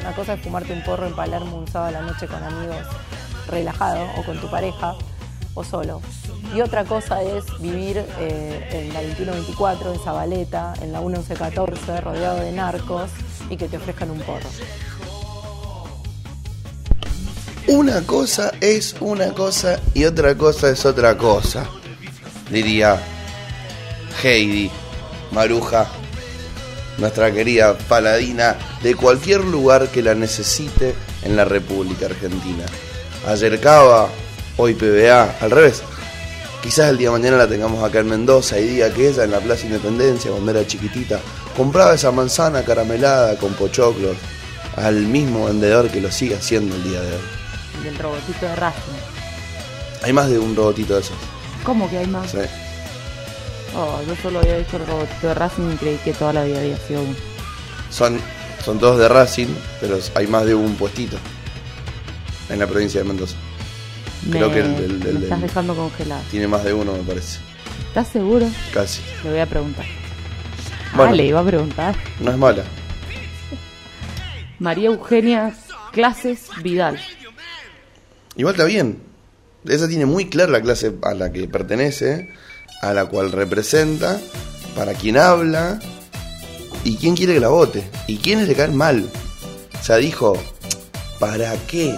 Una cosa es fumarte un porro en Palermo un sábado a la noche con amigos relajado o con tu pareja o solo. Y otra cosa es vivir eh, en la 2124, en Zabaleta, en la 1114, rodeado de narcos y que te ofrezcan un porro. Una cosa es una cosa y otra cosa es otra cosa, diría Heidi Maruja, nuestra querida paladina de cualquier lugar que la necesite en la República Argentina. Ayer Cava, hoy PBA, al revés. Quizás el día de mañana la tengamos acá en Mendoza y diga que ella en la Plaza Independencia, cuando era chiquitita, compraba esa manzana caramelada con pochoclos al mismo vendedor que lo sigue haciendo el día de hoy. Del robotito de Racing. Hay más de un robotito de esos. ¿Cómo que hay más? Sí. Oh, yo solo había visto el robotito de Racing y creí que toda la vida había sido uno. Son, son todos de Racing, pero hay más de un puestito en la provincia de Mendoza. Creo Me- que el del- me estás dejando congelado. Tiene más de uno, me parece. ¿Estás seguro? Casi. Le voy a preguntar. Bueno. Ah, le iba a preguntar. No es mala. María Eugenia Clases Vidal. Igual está bien. Esa tiene muy clara la clase a la que pertenece, a la cual representa, para quién habla y quién quiere que la vote y quiénes le caen mal. O sea, dijo, ¿para qué?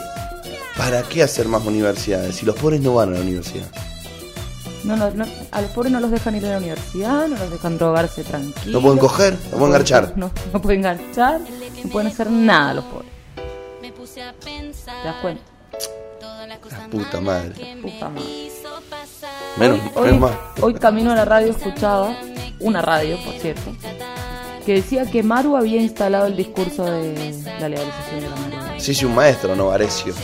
¿Para qué hacer más universidades si los pobres no van a la universidad? No, no, no, a los pobres no los dejan ir a la universidad, no los dejan drogarse tranquilos. No pueden coger, no pueden garchar. No, no pueden garchar, no pueden hacer nada los pobres. Me puse a pensar ¿Te das cuenta? La puta madre. Puta madre. Menos, hoy, menos mal. hoy camino a la radio escuchaba, una radio por cierto, que decía que Maru había instalado el discurso de la legalización de la marihuana. Sí, sí, un maestro, no, Arecio.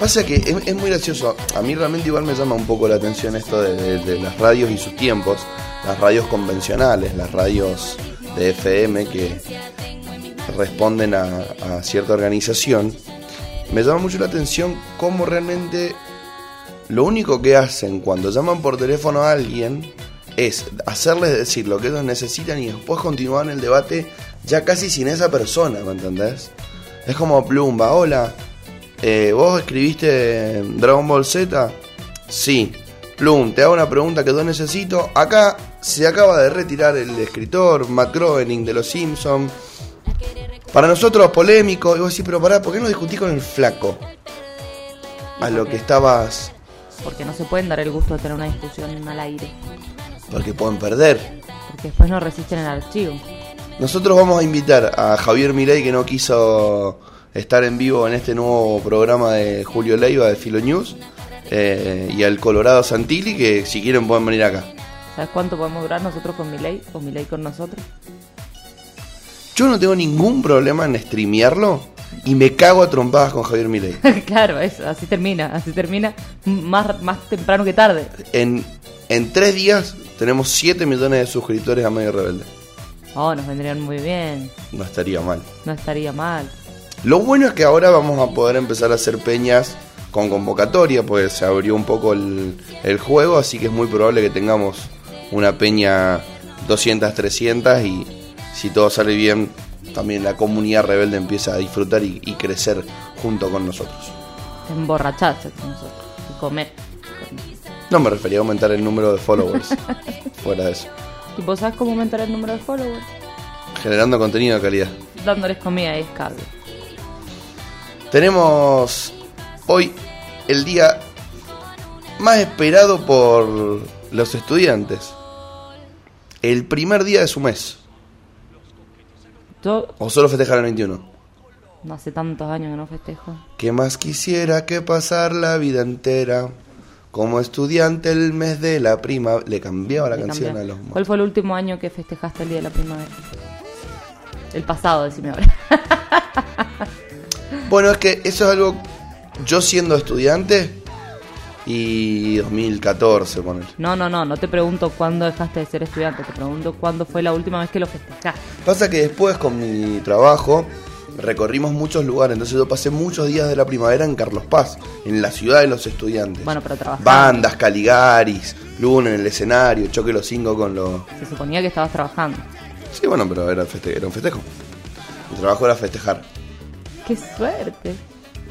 Pasa que es, es muy gracioso. A mí realmente igual me llama un poco la atención esto de, de- de las radios y sus tiempos. Las radios convencionales, las radios de FM que responden a, a cierta organización. Me llama mucho la atención cómo realmente lo único que hacen cuando llaman por teléfono a alguien es hacerles decir lo que ellos necesitan y después continuar el debate ya casi sin esa persona, ¿me entendés? Es como Plumba, hola, eh, ¿vos escribiste Dragon Ball Z? Sí. Plum, te hago una pregunta que yo necesito. Acá se acaba de retirar el escritor Matt Groening de Los Simpsons. Para nosotros polémico. Y vos decís, pero pará, ¿por qué no discutí con el flaco? A lo que estabas... Porque no se pueden dar el gusto de tener una discusión al aire. Porque pueden perder. Porque después no resisten el archivo. Nosotros vamos a invitar a Javier Milei, que no quiso estar en vivo en este nuevo programa de Julio Leiva de Filo News, eh, y al Colorado Santilli, que si quieren pueden venir acá. ¿Sabes cuánto podemos durar nosotros con Milei o Milei con nosotros? Yo no tengo ningún problema en streamearlo y me cago a trompadas con Javier Milei. claro, eso, así termina, así termina más, más temprano que tarde. En, en tres días tenemos 7 millones de suscriptores a Medio Rebelde. Oh, nos vendrían muy bien, No estaría mal. no estaría mal. Lo bueno es que ahora vamos a poder empezar a hacer peñas con convocatoria, pues se abrió un poco el, el juego, así que es muy probable que tengamos una peña 200, 300 y si todo sale bien, también la comunidad rebelde empieza a disfrutar y, y crecer junto con nosotros. Emborracharse con nosotros y comer. No me refería a aumentar el número de followers, fuera de eso. ¿Y vos sabes cómo aumentar el número de followers? Generando contenido de calidad. Dándoles comida y descargo. Tenemos hoy el día más esperado por los estudiantes. El primer día de su mes. Yo ¿O solo festejar el 21? no hace tantos años que no festejo. ¿Qué más quisiera que pasar la vida entera? Como estudiante el mes de la prima... Le cambiaba la Le canción a los... ¿Cuál fue el último año que festejaste el día de la primavera? El pasado, decime ahora. Bueno, es que eso es algo... Yo siendo estudiante... Y 2014, poner. No, no, no, no te pregunto cuándo dejaste de ser estudiante, te pregunto cuándo fue la última vez que lo festejaste. Pasa que después con mi trabajo recorrimos muchos lugares. Entonces yo pasé muchos días de la primavera en Carlos Paz, en la ciudad de los estudiantes. Bueno, pero trabajando. Bandas, Caligaris, Luna en el escenario, choque los cinco con los... Se suponía que estabas trabajando. Sí, bueno, pero era, feste- era un festejo. Mi trabajo era festejar. ¡Qué suerte!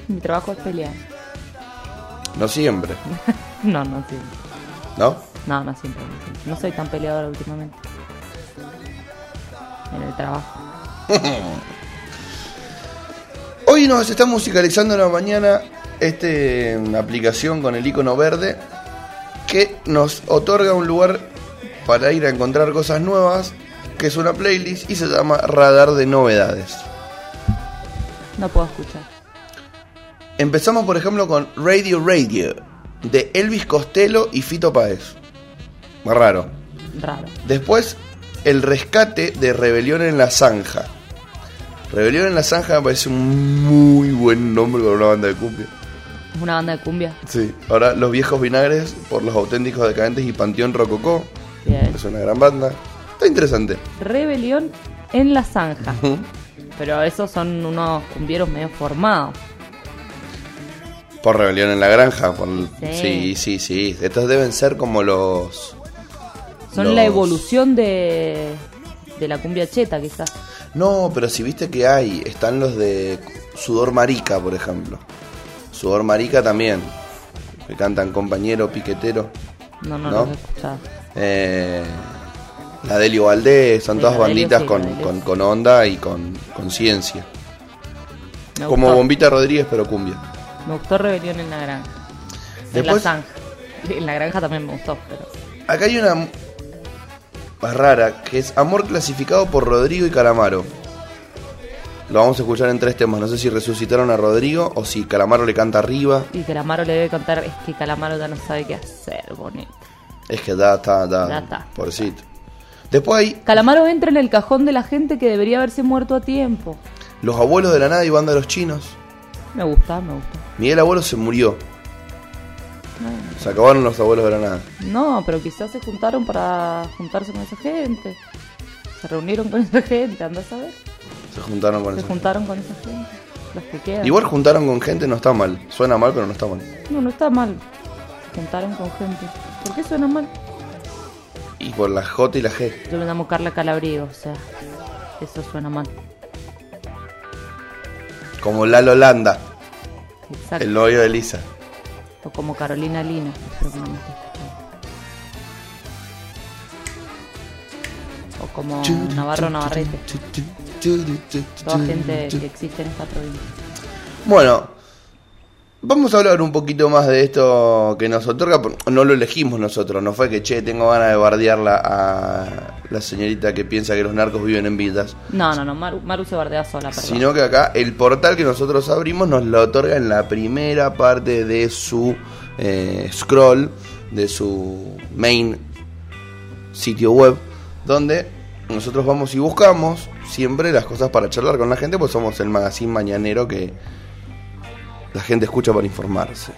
Mi trabajo es pelear. No siempre, No, no siempre. ¿no? No, no siempre. No, siempre. No soy tan peleadora últimamente. En el trabajo. Hoy nos está musicalizando en la mañana este aplicación con el icono verde que nos otorga un lugar para ir a encontrar cosas nuevas, que es una playlist y se llama Radar de Novedades. No puedo escuchar. Empezamos por ejemplo con Radio Radio de Elvis Costello y Fito Páez. Más raro. Raro. Después, El Rescate de Rebelión en la Zanja. Rebelión en la Zanja me parece un muy buen nombre para una banda de cumbia. Es una banda de cumbia. Sí. Ahora, Los Viejos Vinagres por Los Auténticos Decadentes y Panteón Rococó. Bien. Es una gran banda. Está interesante. Rebelión en la zanja. Pero esos son unos cumbieros medio formados. Por Rebelión en la Granja. Por... Sí. Sí, sí, sí. Estos deben ser como los... Son los- la evolución de, de la cumbia cheta, quizás. No, pero si viste que hay, están los de Sudor Marica, por ejemplo. Sudor Marica también. Que cantan compañero, piquetero. No, no, ¿No? escuchado. Eh, la Delio Valdés, son Sí, todas Delio banditas sí, con, con, con onda y con conciencia. Como gustó. Bombita Rodríguez, pero cumbia. Me gustó Rebelión en la granja. En la Después- zanja. En la granja también me gustó, pero. Acá hay una más rara, que es Amor clasificado por Rodrigo y Calamaro. Lo vamos a escuchar en tres temas. No sé si resucitaron a Rodrigo o si Calamaro le canta arriba. Y Calamaro le debe contar, es que Calamaro ya no sabe qué hacer, bonito. Es que ya está, ya, Ya está. pobrecito. Después hay Calamaro entra en el cajón de la gente que debería haberse muerto a tiempo. Los Abuelos de la Nada y Banda de los Chinos. Me gusta, me gusta. Miguel Abuelo se murió. No, Se acabaron los Abuelos de la Nada. No, pero quizás se juntaron para juntarse con esa gente. Se reunieron con esa gente, anda a saber. Se juntaron con Se juntaron con esa gente. Los que quedan. Igual juntaron con gente no está mal. Suena mal, pero no está mal. No, no está mal. Se juntaron con gente. ¿Por qué suena mal? Y por la J y la G. Yo me llamo Carla Calabrío, o sea, eso suena mal. Como Lalo Landa, Exacto. el novio de Elisa. O como Carolina Lina. O como Navarro Navarrete. Toda gente que existe en esta provincia. Bueno, vamos a hablar un poquito más de esto que nos otorga. No lo elegimos nosotros, no fue que, che, tengo ganas de bardearla a la señorita que piensa que los narcos viven en villas. No, no, no, Maru, Maru se bardea sola, perdón. Sino que acá el portal que nosotros abrimos nos lo otorga en la primera parte de su eh, scroll, de su main sitio web, donde nosotros vamos y buscamos siempre las cosas para charlar con la gente, pues somos el magazine mañanero que la gente escucha para informarse.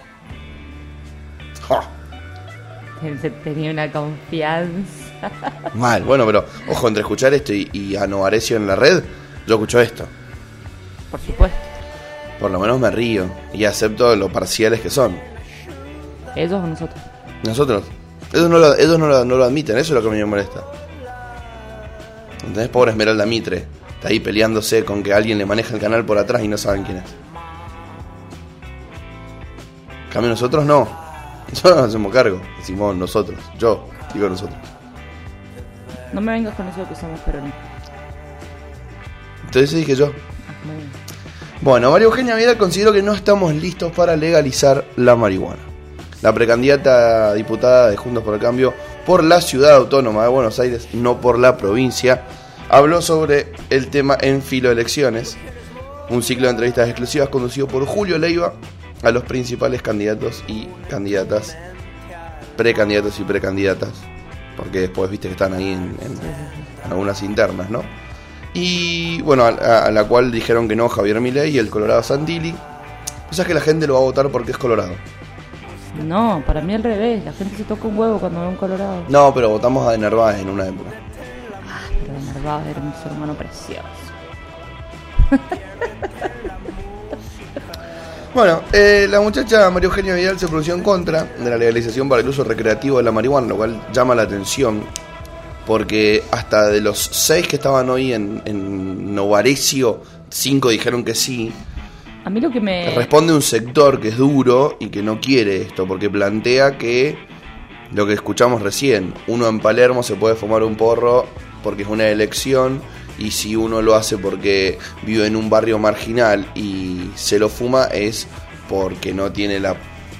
Ja, tenía una confianza. mal, bueno, pero ojo, entre escuchar esto y, y a Novarecio en la red, yo escucho esto. Por supuesto. Por lo menos me río y acepto lo parciales que son. Ellos o nosotros. Nosotros. Ellos no lo, ellos no lo, no lo admiten, eso es lo que me molesta. ¿Entendés? Pobre Esmeralda Mitre. Está ahí peleándose con que alguien le maneja el canal por atrás y no saben quién es. Cambio nosotros no. Nosotros nos hacemos cargo. Decimos nosotros. Yo digo nosotros. No me vengas con eso que somos peronistas. Entonces dije yo. Ah, muy bien. Bueno, María Eugenia Vidal consideró que no estamos listos para legalizar la marihuana. La precandidata diputada de Juntos por el Cambio por la ciudad autónoma de Buenos Aires, no por la provincia, habló sobre el tema en Filo Elecciones, un ciclo de entrevistas exclusivas conducido por Julio Leiva a los principales candidatos y candidatas, precandidatos y precandidatas, porque después viste que están ahí en, en- en algunas internas, ¿no? Y bueno, a, la cual dijeron que no Javier Milei y el Colorado Santilli. O sea que la gente lo va a votar porque es Colorado. No, para mí al revés. La gente se toca un huevo cuando ve un colorado. No, pero votamos a De Narváez en una época. Ah, pero de Narváez era un ser humano precioso. Bueno, eh, la muchacha María Eugenia Vidal se pronunció en contra de la legalización para el uso recreativo de la marihuana, lo cual llama la atención, porque hasta de los seis que estaban hoy en, en Novarecio, cinco dijeron que sí. A mí lo que me... Responde un sector que es duro y que no quiere esto, porque plantea que lo que escuchamos recién, uno en Palermo se puede fumar un porro porque es una elección y si uno lo hace porque vive en un barrio marginal y se lo fuma es porque no tiene la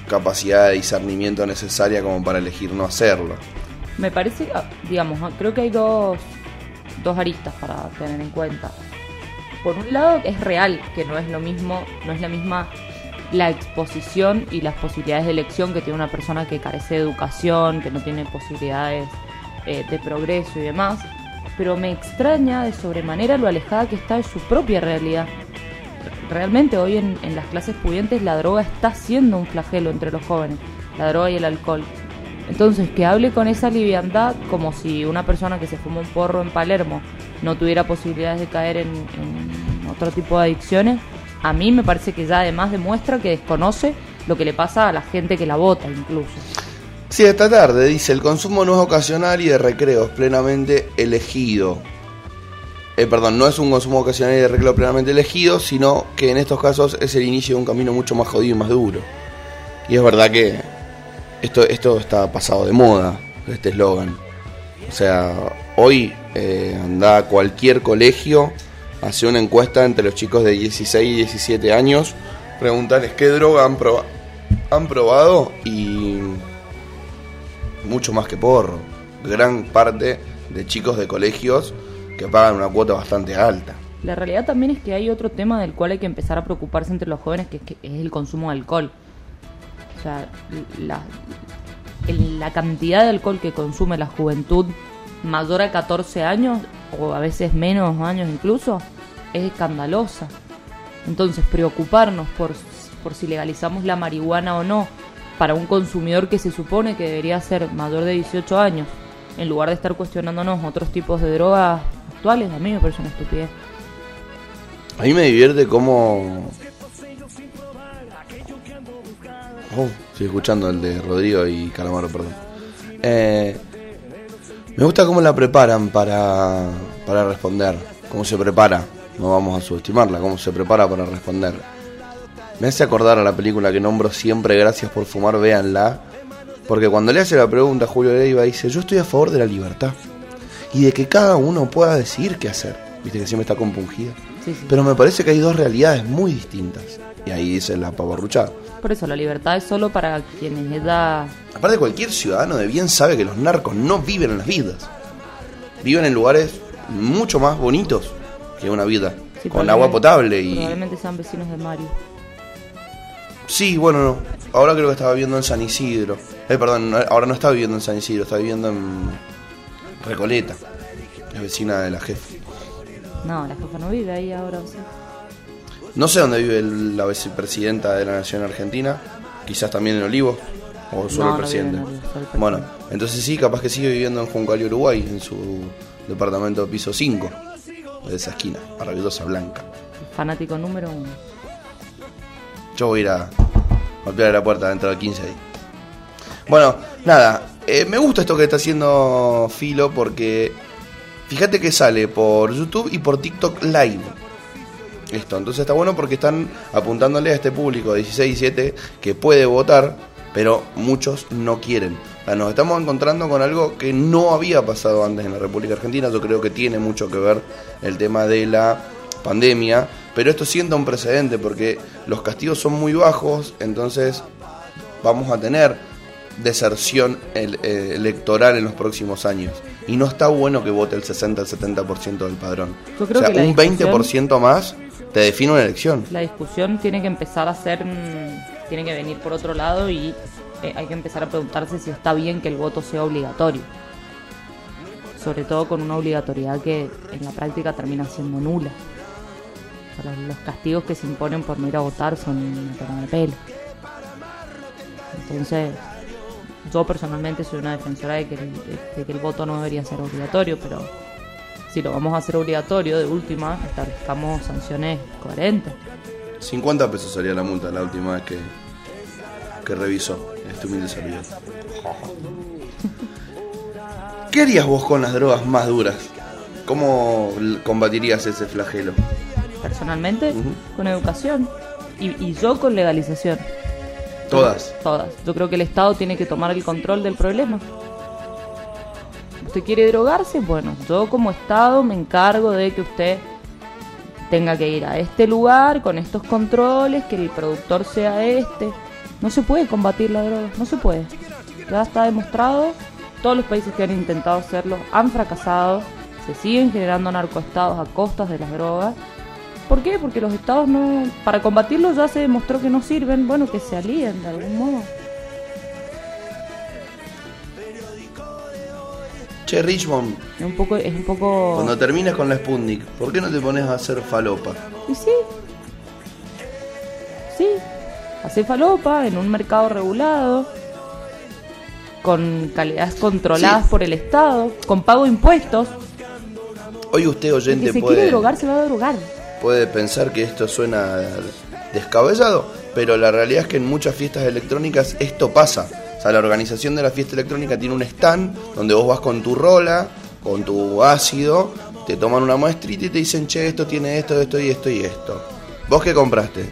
capacidad de discernimiento necesaria como para elegir no hacerlo. Me parece, ah, digamos, ah, creo que hay dos, dos aristas para tener en cuenta. Por un lado, es real que no es lo mismo, no es la misma la exposición y las posibilidades de elección que tiene una persona que carece de educación, que no tiene posibilidades eh, de progreso y demás, pero me extraña de sobremanera lo alejada que está de su propia realidad. Realmente hoy en, las clases pudientes la droga está siendo un flagelo entre los jóvenes, la droga y el alcohol. Entonces, que hable con esa liviandad como si una persona que se fuma un porro en Palermo no tuviera posibilidades de caer en, en otro tipo de adicciones, a mí me parece que ya además demuestra que desconoce lo que le pasa a la gente que la vota incluso. Sí, esta tarde dice, el consumo no es ocasional y de recreo, es plenamente elegido. Eh, perdón, no es un consumo ocasional y de recreo plenamente elegido, sino que en estos casos es el inicio de un camino mucho más jodido y más duro. Y es verdad que esto, esto está pasado de moda, este eslogan. O sea, hoy eh, anda cualquier colegio, hace una encuesta entre los chicos de 16 y 17 años, preguntarles qué droga han, proba- han probado y mucho más que porro. Gran parte de chicos de colegios que pagan una cuota bastante alta. La realidad también es que hay otro tema del cual hay que empezar a preocuparse entre los jóvenes, que es, que es el consumo de alcohol. O sea, la, la cantidad de alcohol que consume la juventud mayor a 14 años, o a veces menos años incluso, es escandalosa. Entonces, preocuparnos por, por si legalizamos la marihuana o no para un consumidor que se supone que debería ser mayor de 18 años, en lugar de estar cuestionándonos otros tipos de drogas actuales, a mí me parece una estupidez. A mí me divierte cómo... Oh, estoy escuchando el de Rodrigo y Calamaro, perdón. Eh, me gusta cómo la preparan para, para responder, cómo se prepara, no vamos a subestimarla, cómo se prepara para responder. Me hace acordar a la película que nombro siempre, gracias por fumar, véanla. Porque cuando le hace la pregunta a Julio Leiva dice, yo estoy a favor de la libertad y de que cada uno pueda decidir qué hacer. Viste que siempre está compungida. Sí, sí. Pero me parece que hay dos realidades muy distintas. Y ahí dice la pavarruchada. Por eso la libertad es solo para quienes ella... Aparte, cualquier ciudadano de bien sabe que los narcos no viven en las vidas. Viven en lugares mucho más bonitos que una vida. sí, con agua potable y... Probablemente sean vecinos de Mario. Sí, bueno, no. Ahora creo que estaba viviendo en San Isidro. Eh, perdón, ahora no está viviendo en San Isidro, está viviendo en Recoleta. Es vecina de la jefa. No, la jefa no vive ahí ahora, ¿o sí? No sé dónde vive el- la vicepresidenta de la Nación Argentina. Quizás también en Olivos. O solo No, el no vive en presidente. Olivos, solo el bueno, entonces sí, capaz que sigue viviendo en Juncal, Uruguay, en su departamento piso 5. De esa esquina, maravillosa, blanca. Fanático número uno. Yo voy a ir a golpear la puerta dentro de 15 días. Bueno, nada, eh, me gusta esto que está haciendo Filo porque fíjate que sale por YouTube y por TikTok Live. Esto, entonces está bueno porque están apuntándole a este público de 16 y 17 que puede votar, pero muchos no quieren. Nos estamos encontrando con algo que no había pasado antes en la República Argentina. Yo creo que tiene mucho que ver el tema de la pandemia, pero esto sienta un precedente porque los castigos son muy bajos, entonces vamos a tener deserción eh, electoral en los próximos años. Y no está bueno que vote el 60 al 70% del padrón. Yo creo o sea, que un discusión- 20% más te define una elección. La discusión tiene que empezar a ser... mm, tiene que venir por otro lado y eh, hay que empezar a preguntarse si está bien que el voto sea obligatorio. Sobre todo con una obligatoriedad que en la práctica termina siendo nula. Los- castigos que se imponen por no ir a votar son una toma de pelo. Entonces, yo personalmente soy una defensora de que, el, el voto no debería ser obligatorio, pero si lo vamos a hacer obligatorio, de última, establezcamos sanciones coherentes. 50 pesos salía la multa la última vez que, que revisó este humilde servidor. ¿Qué harías vos con las drogas más duras? ¿Cómo combatirías ese flagelo? Personalmente, con educación. Y, y yo con legalización. Todas. Todas. Yo creo que el Estado tiene que tomar el control del problema. ¿Usted quiere drogarse? Bueno, yo como Estado me encargo de que usted tenga que ir a este lugar con estos controles, que el productor sea este. No se puede combatir la droga, no se puede. Ya está demostrado, todos los países que han intentado hacerlo han fracasado, se siguen generando narcoestados a costas de las drogas. ¿Por qué? Porque los estados no, para combatirlo ya se demostró que no sirven, bueno, que se alíen de algún modo. Che, Richmond, Es un poco, es un poco. cuando termines con la Sputnik, ¿por qué no te pones a hacer falopa? Y sí. Sí. Hace falopa en un mercado regulado, con calidades controladas Sí. por el Estado, con pago de impuestos. Hoy usted El oyente que se puede, quiere drogar se va a drogar. Puede pensar que esto suena descabellado, pero la realidad es que en muchas fiestas electrónicas esto pasa. O sea, la organización de la fiesta electrónica tiene un stand donde vos vas con tu rola, con tu ácido, te toman una muestrita y te dicen, che, esto tiene esto, esto y esto y esto. ¿Vos qué compraste?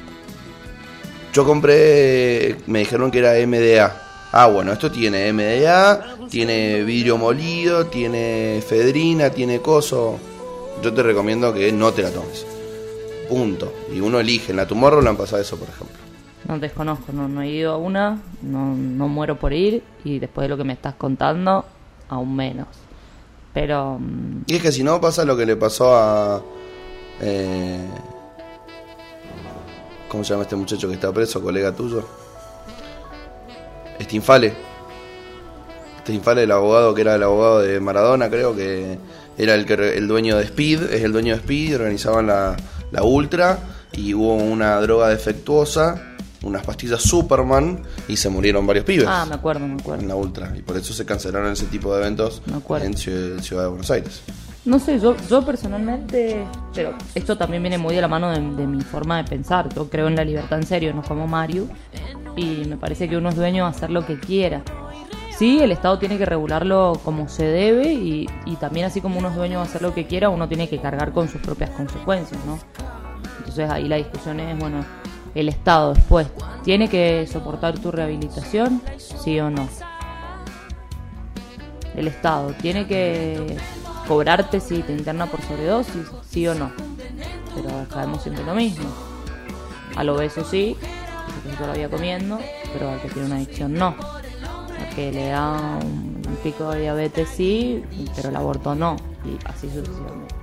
Yo compré, me dijeron que era MDA. Ah, bueno, esto tiene MDA, tiene vidrio molido, tiene efedrina, tiene coso. Yo te recomiendo que no te la tomes. Punto. Y uno elige. En la Tomorrowland pasa eso, por ejemplo. No desconozco, no, no he ido a una, no, no muero por ir y después de lo que me estás contando, aún menos. Pero mm, Y es que si no pasa lo que le pasó a... eh, ¿Cómo se llama este muchacho que está preso, colega tuyo? Stinfale. Stinfale, el abogado que era el abogado de Maradona, creo que era el, que, el dueño de Speed, es el dueño de Speed, organizaban la, la Ultra y hubo una droga defectuosa, unas pastillas Superman y se murieron varios pibes ah, me acuerdo, me en acuerdo. la Ultra y por eso se cancelaron ese tipo de eventos Me acuerdo. en Ciudad, Ciudad de Buenos Aires. No sé, yo, yo personalmente, pero esto también viene muy de la mano de, de mi forma de pensar. Yo creo en la libertad en serio, no como Mario, y me parece que uno es dueño de hacer lo que quiera. Sí, el Estado tiene que regularlo como se debe y, también así como uno es dueño de hacer lo que quiera, uno tiene que cargar con sus propias consecuencias, ¿no? Entonces ahí la discusión es, bueno, el Estado después, ¿tiene que soportar tu rehabilitación? Sí o no. El Estado tiene que cobrarte si te interna por sobredosis, sí o no. Pero sabemos siempre lo mismo. Al obeso sí, porque se todavía comiendo, pero al que tiene una adicción no. Que le da un, un pico de diabetes sí, pero el aborto no. Y así sucesivamente.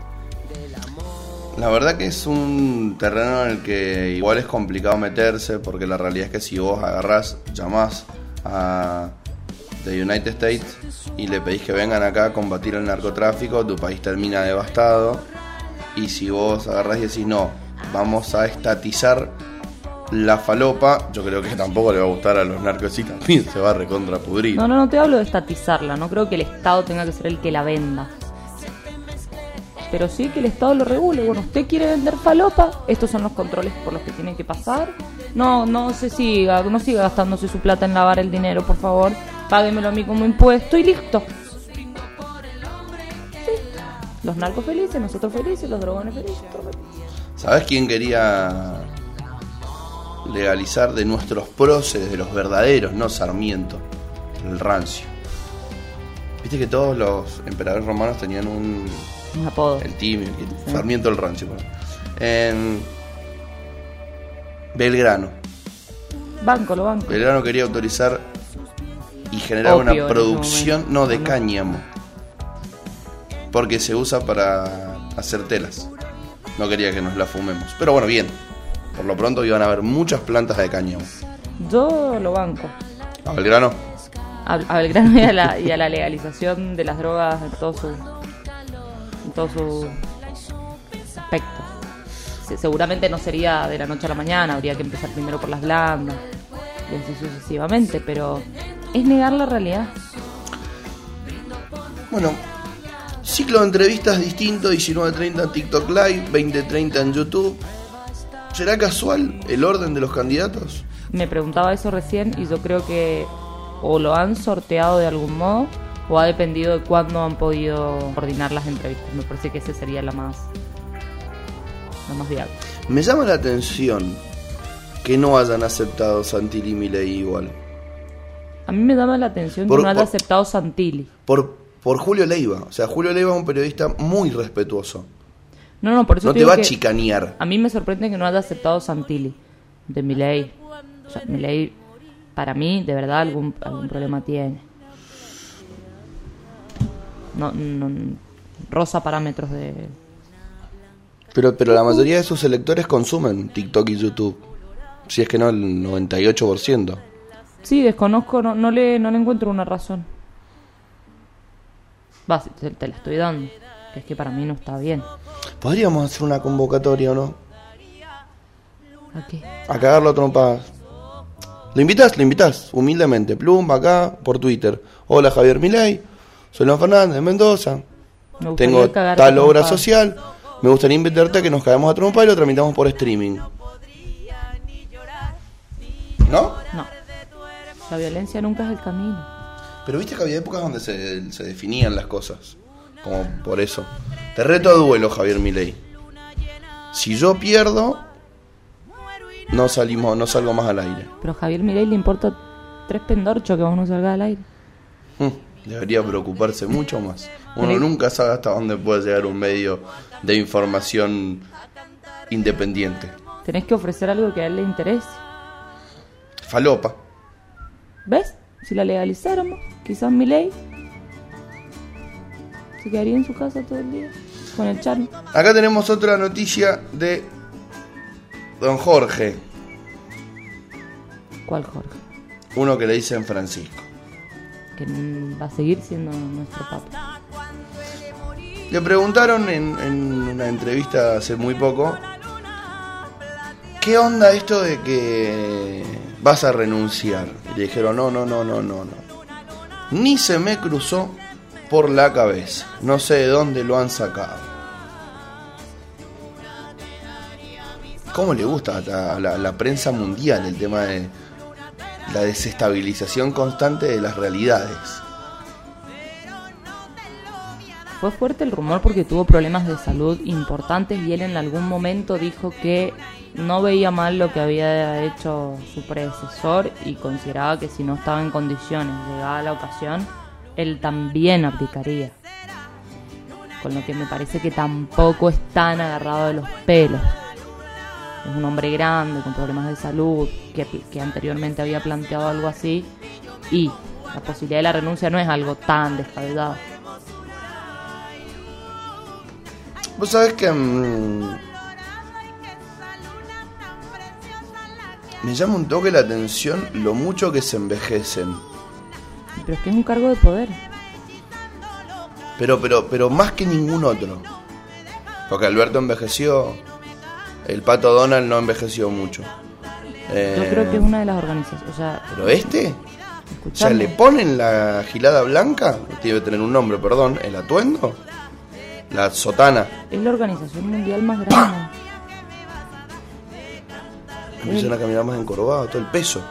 La verdad que es un terreno en el que igual es complicado meterse porque la realidad es que si vos agarrás, llamás a the United States y le pedís que vengan acá a combatir el narcotráfico, tu país termina devastado. Y si vos agarrás y decís no, vamos a estatizar la falopa, yo creo que tampoco le va a gustar a los narcos y también se va a recontrapudrir. No, no, no te hablo de estatizarla, no creo que el Estado tenga que ser el que la venda. Pero sí que el Estado lo regule. Bueno, usted quiere vender falopa, estos son los controles por los que tiene que pasar. No, no se siga, no siga gastándose su plata en lavar el dinero, por favor. Páguemelo a mí como impuesto y listo. Sí. Los narcos felices, nosotros felices, los drogones felices. todo feliz. ¿Sabes quién quería legalizar de nuestros próceres, de los verdaderos, no Sarmiento? El rancio. Viste que todos los emperadores romanos tenían un. Un apodo. El timio, el Sarmiento el rancio. En Belgrano. Banco, lo banco. Belgrano quería autorizar y generar una producción, no de cáñamo. Porque se usa para hacer telas. No quería que nos la fumemos. Pero bueno, bien. Por lo pronto iban a haber muchas plantas de cáñamo. Yo lo banco. ¿A Belgrano? a, a Belgrano y a, la, y a la legalización de las drogas en todo su en todo su aspecto. Se- seguramente no sería de la noche a la mañana, habría que empezar primero por las blandas y así sucesivamente, pero es negar la realidad. Bueno, Ciclo de entrevistas distinto, 19.30 en TikTok Live, 20.30 en YouTube. ¿Será casual el orden de los candidatos? Me preguntaba eso recién y yo creo que o lo han sorteado de algún modo o ha dependido de cuándo han podido coordinar las entrevistas. Me parece que esa sería la más, la más viable. Me llama la atención que no hayan aceptado Santilli y Milei igual. A mí me llama la atención Por- que no haya por- aceptado Santilli. Por, por Julio Leiva. O sea, Julio Leiva es un periodista muy respetuoso. No, no, por eso No te va a chicanear. A mí me sorprende que no haya aceptado Santilli de Milei. O sea, Milei, para mí, de verdad, algún, algún problema tiene. No, no, rosa parámetros de... Pero, pero la mayoría de sus electores consumen TikTok y YouTube. Si es que no el 98%. Sí, desconozco, no, no, le, no le encuentro una razón. Va, te la estoy dando. Que es que para mí no está bien. Podríamos hacer una convocatoria o no. ¿A qué? A cagarlo a trompadas. ¿Lo invitas? Lo invitas, humildemente. Plum, acá, por Twitter. Hola Javier Milei, soy León Fernández de Mendoza. Me Tengo tal obra social. Me gustaría invitarte a que nos caigamos a trompa y lo tramitamos por streaming. ¿No? No. La violencia nunca es el camino. Pero viste que había épocas donde se, se definían las cosas. Como por eso. Te reto a duelo, Javier Milei. Si yo pierdo, no salimos, no salgo más al aire. Pero a Javier Milei le importa tres pendorchos que vos no salgas al aire. Hmm, Debería preocuparse mucho más. Uno nunca sabe hasta dónde puede llegar un medio de información independiente. Tenés que ofrecer algo que a él le interese. Falopa. ¿Ves? Si la legalizáramos, quizás Milei se quedaría en su casa todo el día con el charme. Acá tenemos otra noticia de Don Jorge, ¿Cuál Jorge? uno que le dicen Francisco. Que va a seguir siendo nuestro papa. Le preguntaron en, en una entrevista hace muy poco, ¿qué onda esto de que vas a renunciar? Y le dijeron, no, no, no, no, no, no. Ni se me cruzó por la cabeza. No sé de dónde lo han sacado. ¿Cómo le gusta a la, prensa mundial el tema de la desestabilización constante de las realidades? Fue fuerte el rumor porque tuvo problemas de salud importantes y él en algún momento dijo que no veía mal lo que había hecho su predecesor y consideraba que si no estaba en condiciones, llegada la ocasión, él también abdicaría. Con lo que me parece que tampoco es tan agarrado de los pelos. Es un hombre grande, con problemas de salud, que, anteriormente había planteado algo así y la posibilidad de la renuncia no es algo tan descabellado. Vos sabés que mm, me llama un toque la atención lo mucho que se envejecen. Pero es que es un cargo de poder. Pero, pero, pero más que ningún otro. Porque Alberto envejeció. El pato Donald no envejeció mucho. Eh, Yo creo que es una de las organizaciones. O sea, Pero este, o sea, le ponen la gilada blanca, debe tener un nombre, perdón, el atuendo, la sotana. es la organización mundial más grande. Empiezan a caminar más encorvado, todo el peso.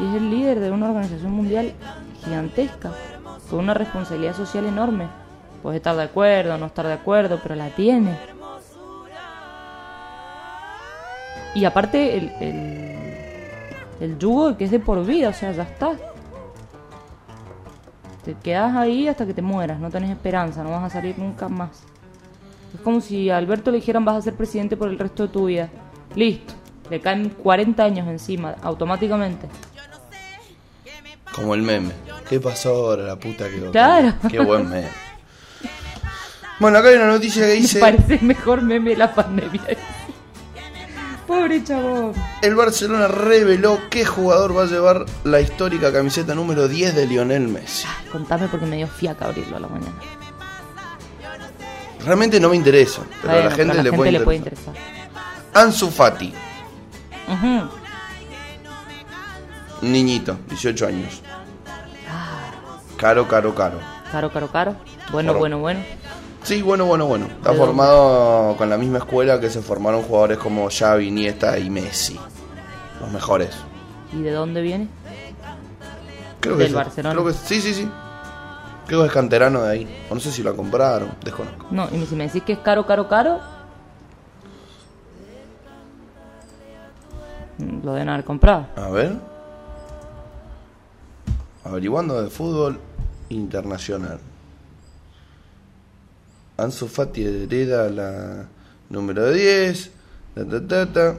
Y es el líder de una organización mundial gigantesca, con una responsabilidad social enorme. Puedes estar de acuerdo, no estar de acuerdo, pero la tiene. Y aparte, el, el, el yugo que es de por vida, o sea, ya está. Te quedas ahí hasta que te mueras, no tenés esperanza, no vas a salir nunca más. Es como si a Alberto le dijeran vas a ser presidente por el resto de tu vida. Listo, le caen 40 años encima, automáticamente. Como el meme. ¿Qué pasó ahora, la puta que lo Claro. Qué buen meme. Bueno, acá hay una noticia que Me dice... parece el mejor meme de la pandemia. Pobre chabón. El Barcelona reveló qué jugador va a llevar la histórica camiseta número 10 de Lionel Messi. Contame porque me dio fiaca abrirlo a la mañana. Realmente no me interesa, pero Bueno, a la gente, pero le, puede le puede interesar. Ansu Fati, Ujú. Un niñito, 18 años. Caro, caro, caro. Caro, caro, caro. Bueno, bueno, bueno. Sí, bueno, bueno, bueno. Está ¿De formado con la misma escuela que se formaron jugadores como Xavi, Iniesta y Messi. Los mejores. ¿Y de dónde viene? Creo Del sí. Barcelona. Creo que sí, sí, sí. Creo que es canterano de ahí. O no sé si lo compraron, desconozco. No, y si me decís que es caro, caro, caro, lo deben haber comprado. A ver. Averiguando de fútbol internacional. Ansu Fati hereda la número 10. Ta, ta, ta, ta.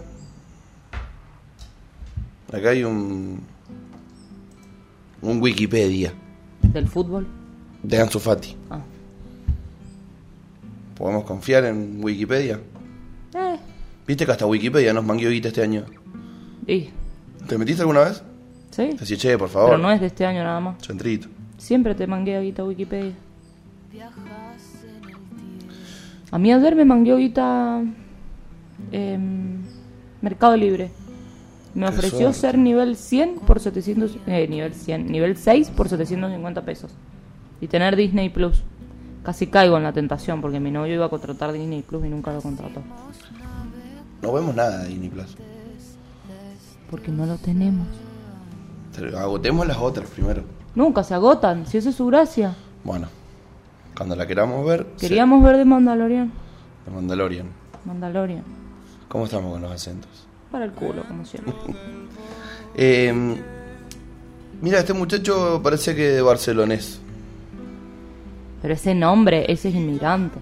Acá hay un un Wikipedia ¿Del fútbol? de Ansu Fati. Ah. ¿Podemos confiar en Wikipedia? Eh, ¿Viste que hasta Wikipedia nos manguió guita este año? y, ¿Te metiste alguna vez? Sí. Decís, che, por favor. Pero no es de este año nada más. Centrito. Siempre te mangué guita Wikipedia. A mí ayer me mangueó guita em, Mercado Libre. Me Qué ofreció suerte. ser nivel 100 por 700... Eh, nivel 100. Nivel 6 por 750 pesos. Y tener Disney Plus. Casi caigo en la tentación porque mi novio iba a contratar Disney Plus y nunca lo contrató. No vemos nada de Disney Plus. Porque no lo tenemos. Agotemos las otras primero. Nunca se agotan, si esa es su gracia. Bueno, cuando la queramos ver, Queríamos ver de Mandalorian. de Mandalorian. Mandalorian. ¿Cómo estamos con los acentos? Para el culo, como siempre. Eh, mira, este muchacho parece que de barcelonés. Pero ese nombre, ese es inmigrante.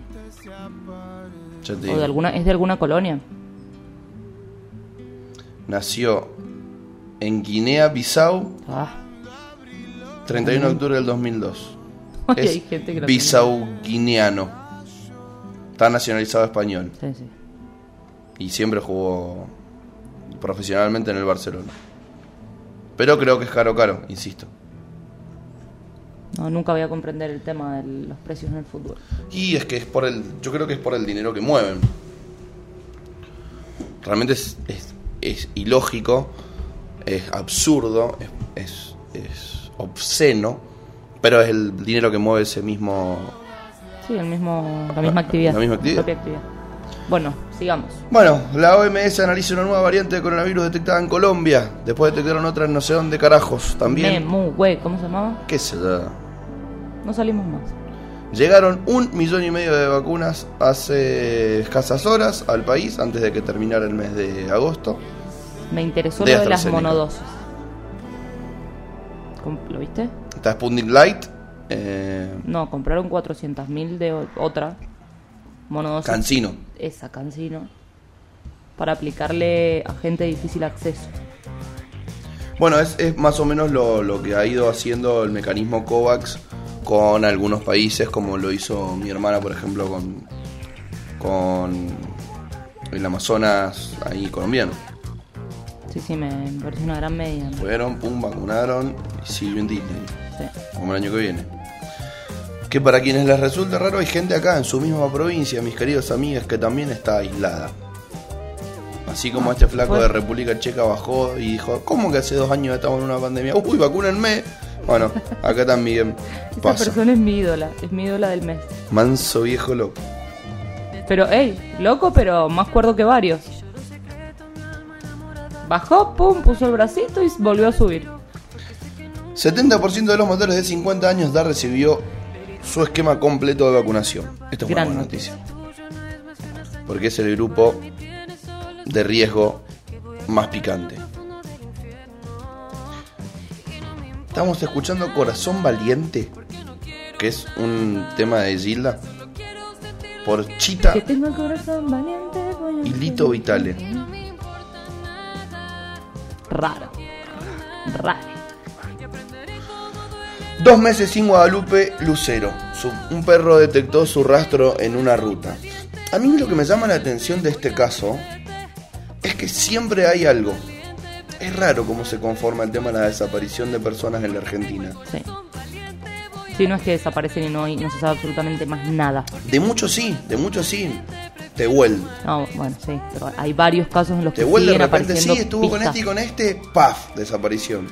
O de alguna, es de alguna colonia. Nació en Guinea-Bissau, Ah. 31 de octubre del 2002. Ay, Es hay gente que lo Bissau-guineano. Está nacionalizado español. Sí, sí. Y siempre jugó profesionalmente en el Barcelona. Pero creo que es caro, caro, insisto. No, nunca voy a comprender el tema de los precios en el fútbol. Y es que es por el. Yo creo que es por el dinero que mueven. Realmente es, es, es ilógico, es absurdo, es, es, es obsceno, pero es el dinero que mueve ese mismo. Sí, el mismo, la misma actividad. la misma actividad. Bueno, sigamos. Bueno, la OMS analiza una nueva variante de coronavirus detectada en Colombia. Después detectaron otra en no sé dónde carajos también. Memu, güey, ¿cómo se llamaba? ¿Qué sé yo? No salimos más. Llegaron un millón y medio de vacunas hace escasas horas al país antes de que terminara el mes de agosto. Me interesó De lo de las. Com- ¿Lo viste? Está Sputnik Light, eh, No, compraron 400.000 de otra monodosis. Cancino. Esa, Cancino. Para aplicarle a gente de difícil acceso. Bueno, es, es más o menos lo, lo que ha ido haciendo el mecanismo COVAX con algunos países, como lo hizo mi hermana, por ejemplo, con, con el Amazonas ahí colombiano. Sí, sí, me, parece una gran medida. Fueron, pum, vacunaron y sigue en Disney, Sí. como el año que viene. Que para quienes les resulta raro, hay gente acá en su misma provincia, mis queridos amigas, que también está aislada. Así como este flaco de República Checa bajó y dijo, ¿cómo que hace dos años estamos en una pandemia? Uy, vacúnenme. Bueno, acá también pasa. persona es mi ídola, es mi ídola del mes. Manso viejo loco. Pero, hey, loco, pero más cuerdo que varios. Bajó, pum, puso el bracito y volvió a subir. 70% de los mayores de 50 años ya recibió su esquema completo de vacunación. Esto es una Gran buena noticia. Porque es el grupo de riesgo más picante. Estamos escuchando Corazón Valiente, que es un tema de Gilda, por Chita Que tengo el corazón valiente. voy a y Lito Vitale. Raro. Raro. Dos meses sin Guadalupe Lucero. Su- un perro detectó su rastro en una ruta. A mí lo que me llama la atención de este caso es que siempre hay algo. Es raro cómo se conforma el tema de la desaparición de personas en la Argentina. Sí. Sí, no es que desaparecen y no se sabe absolutamente más nada. De muchos sí, de muchos sí. Tehuel. No, bueno, sí, pero hay varios casos en los que Tehuel de siguen repente apareciendo sí, estuvo con este y con este, paf, desaparición.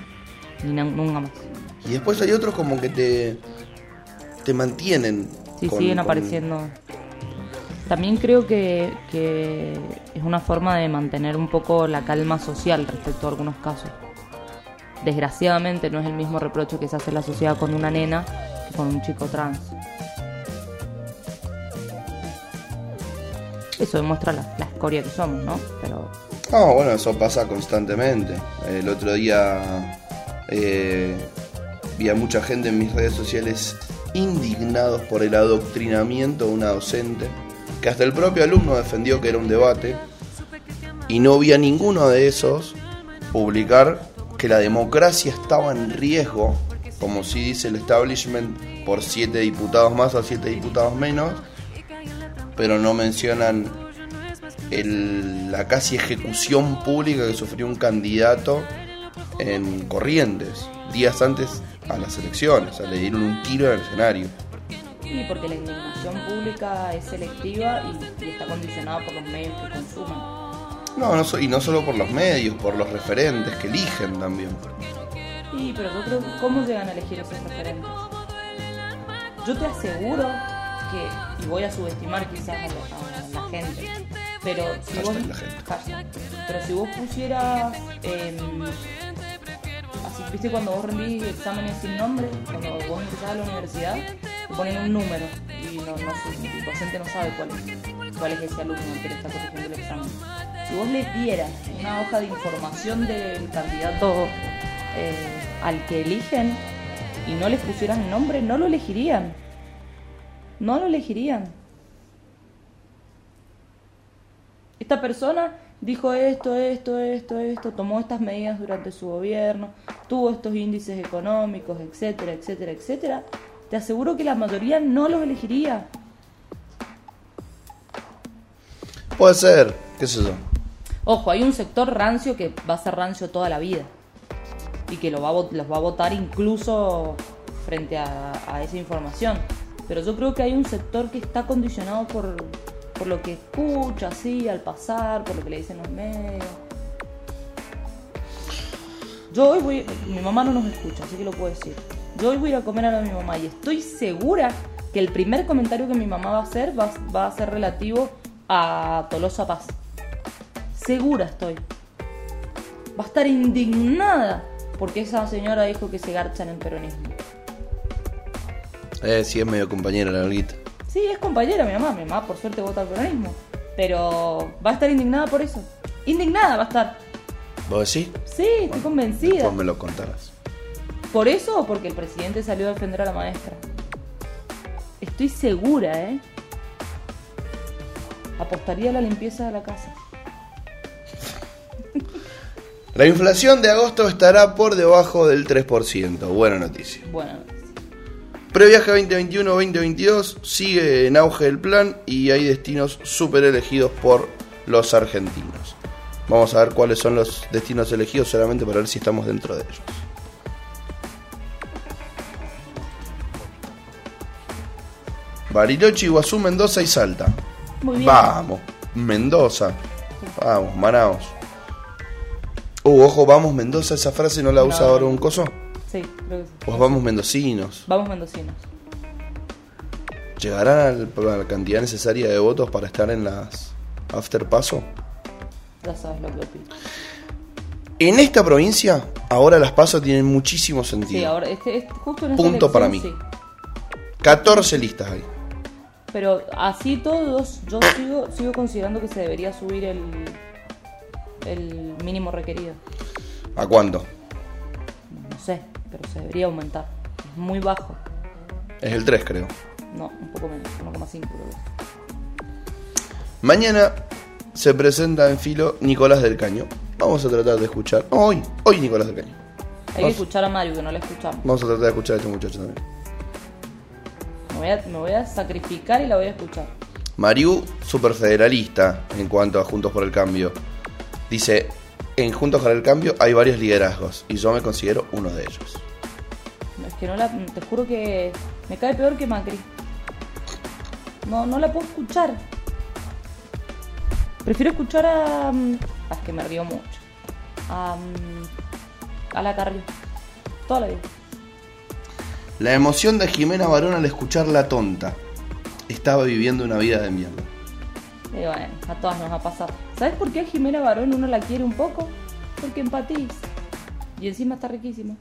Y no- nunca más. Y después hay otros como que te, te mantienen Sí, con- siguen con- apareciendo. También creo que, que es una forma de mantener un poco la calma social respecto a algunos casos. Desgraciadamente no es el mismo reproche que se hace en la sociedad con una nena que con un chico trans. Eso demuestra la, escoria que somos, ¿no? Pero No, bueno, eso pasa constantemente. El otro día eh, vi a mucha gente en mis redes sociales indignados por el adoctrinamiento de una docente, que hasta el propio alumno defendió que era un debate, y no vi a ninguno de esos publicar que la democracia estaba en riesgo, como si dice el establishment, por siete diputados más o siete diputados menos, pero no mencionan el- la casi ejecución pública que sufrió un candidato en Corrientes, días antes a las elecciones, o sea, le dieron un tiro en el escenario. Sí, porque la indignación pública es selectiva y, y está condicionada por los medios que consumen. No, no so- y no solo por los medios, por los referentes que eligen también. Sí, pero ¿cómo llegan a elegir esos referentes? Yo te aseguro que, y voy a subestimar quizás a la, a la gente, pero si vos, la gente. Pero si vos pusieras, em, así, viste cuando vos rendís exámenes sin nombre, cuando vos empezás a la universidad, te ponen un número y no, no el docente no sabe cuál es, cuál es ese alumno al que le está corrigiendo el examen. Si vos le dieras una hoja de información del candidato eh, al que eligen y no les pusieran el nombre, no lo elegirían. No lo elegirían. Esta persona dijo esto, esto, esto, esto, tomó estas medidas durante su gobierno, tuvo estos índices económicos, etcétera, etcétera, etcétera. Te aseguro que la mayoría no los elegiría. Puede ser, qué sé yo. Ojo, hay un sector rancio que va a ser rancio toda la vida y que lo va a, los va a votar incluso frente a, a esa información. Pero yo creo que hay un sector que está condicionado por, por lo que escucha, así, al pasar, por lo que le dicen los medios. Yo hoy voy, mi mamá no nos escucha, así que lo puedo decir. Yo hoy voy a ir a comer a lo de mi mamá y estoy segura que el primer comentario que mi mamá va a hacer va, va a ser relativo a Tolosa Paz. Segura estoy. Va a estar indignada porque esa señora dijo que se garcha en el peronismo. Eh, sí, es medio compañera la Olguita. Sí, es compañera mi mamá. Mi mamá, por suerte, vota al peronismo. Pero va a estar indignada por eso. Indignada va a estar. ¿Vos decís? Sí, estoy convencida. Después me lo contarás. ¿Por eso o porque el presidente salió a defender a la maestra? Estoy segura, ¿eh? Apostaría a la limpieza de la casa. La inflación de agosto estará por debajo del 3%. Buena noticia. Bueno, Previaje 2021-2022 sigue en auge el plan y hay destinos súper elegidos por los argentinos. Vamos a ver cuáles son los destinos elegidos solamente para ver si estamos dentro de ellos. Bariloche, Iguazú, Mendoza y Salta. muy bien. Vamos, Mendoza. Vamos, Manaos. Uh, ojo, vamos Mendoza, esa frase no la usa No. ahora un coso. Sí, creo que sí. Pues vamos mendocinos. Vamos mendocinos. ¿Llegarán a la cantidad necesaria de votos para estar en las after paso? Ya sabes lo que opino. En esta provincia, ahora las pasos tienen muchísimo sentido. Sí, ahora, este, este- justo en esta Punto elección, para mí. sí. 14 listas hay. Pero así todos, yo sigo, sigo considerando que se debería subir el, el mínimo requerido. ¿A cuánto? No sé, pero se debería aumentar. Es muy bajo. Es el 3, creo. No, un poco menos, 1,5 creo. Mañana se presenta en filo Nicolás del Caño. Vamos a tratar de escuchar. no, hoy, hoy Nicolás del Caño. Hay que escuchar a Mario, que no le escuchamos. Vamos a tratar de escuchar a este muchacho también. Me voy, a, me voy a sacrificar y la voy a escuchar. Mariu, super federalista en cuanto a Juntos por el Cambio. Dice, en Juntos por el Cambio hay varios liderazgos y yo me considero uno de ellos. Que no la, te juro que me cae peor que Macri. No, no la puedo escuchar. Prefiero escuchar a... mm, ah, es que me río mucho. A, mm, a la Carrió. Toda la vida. La emoción de Jimena Barón al escuchar La Tonta. estaba viviendo una vida de mierda. Y bueno, a todas nos va a pasar. ¿Sabes por qué a Jimena Barón uno la quiere un poco? Porque empatiza. Y encima está riquísima.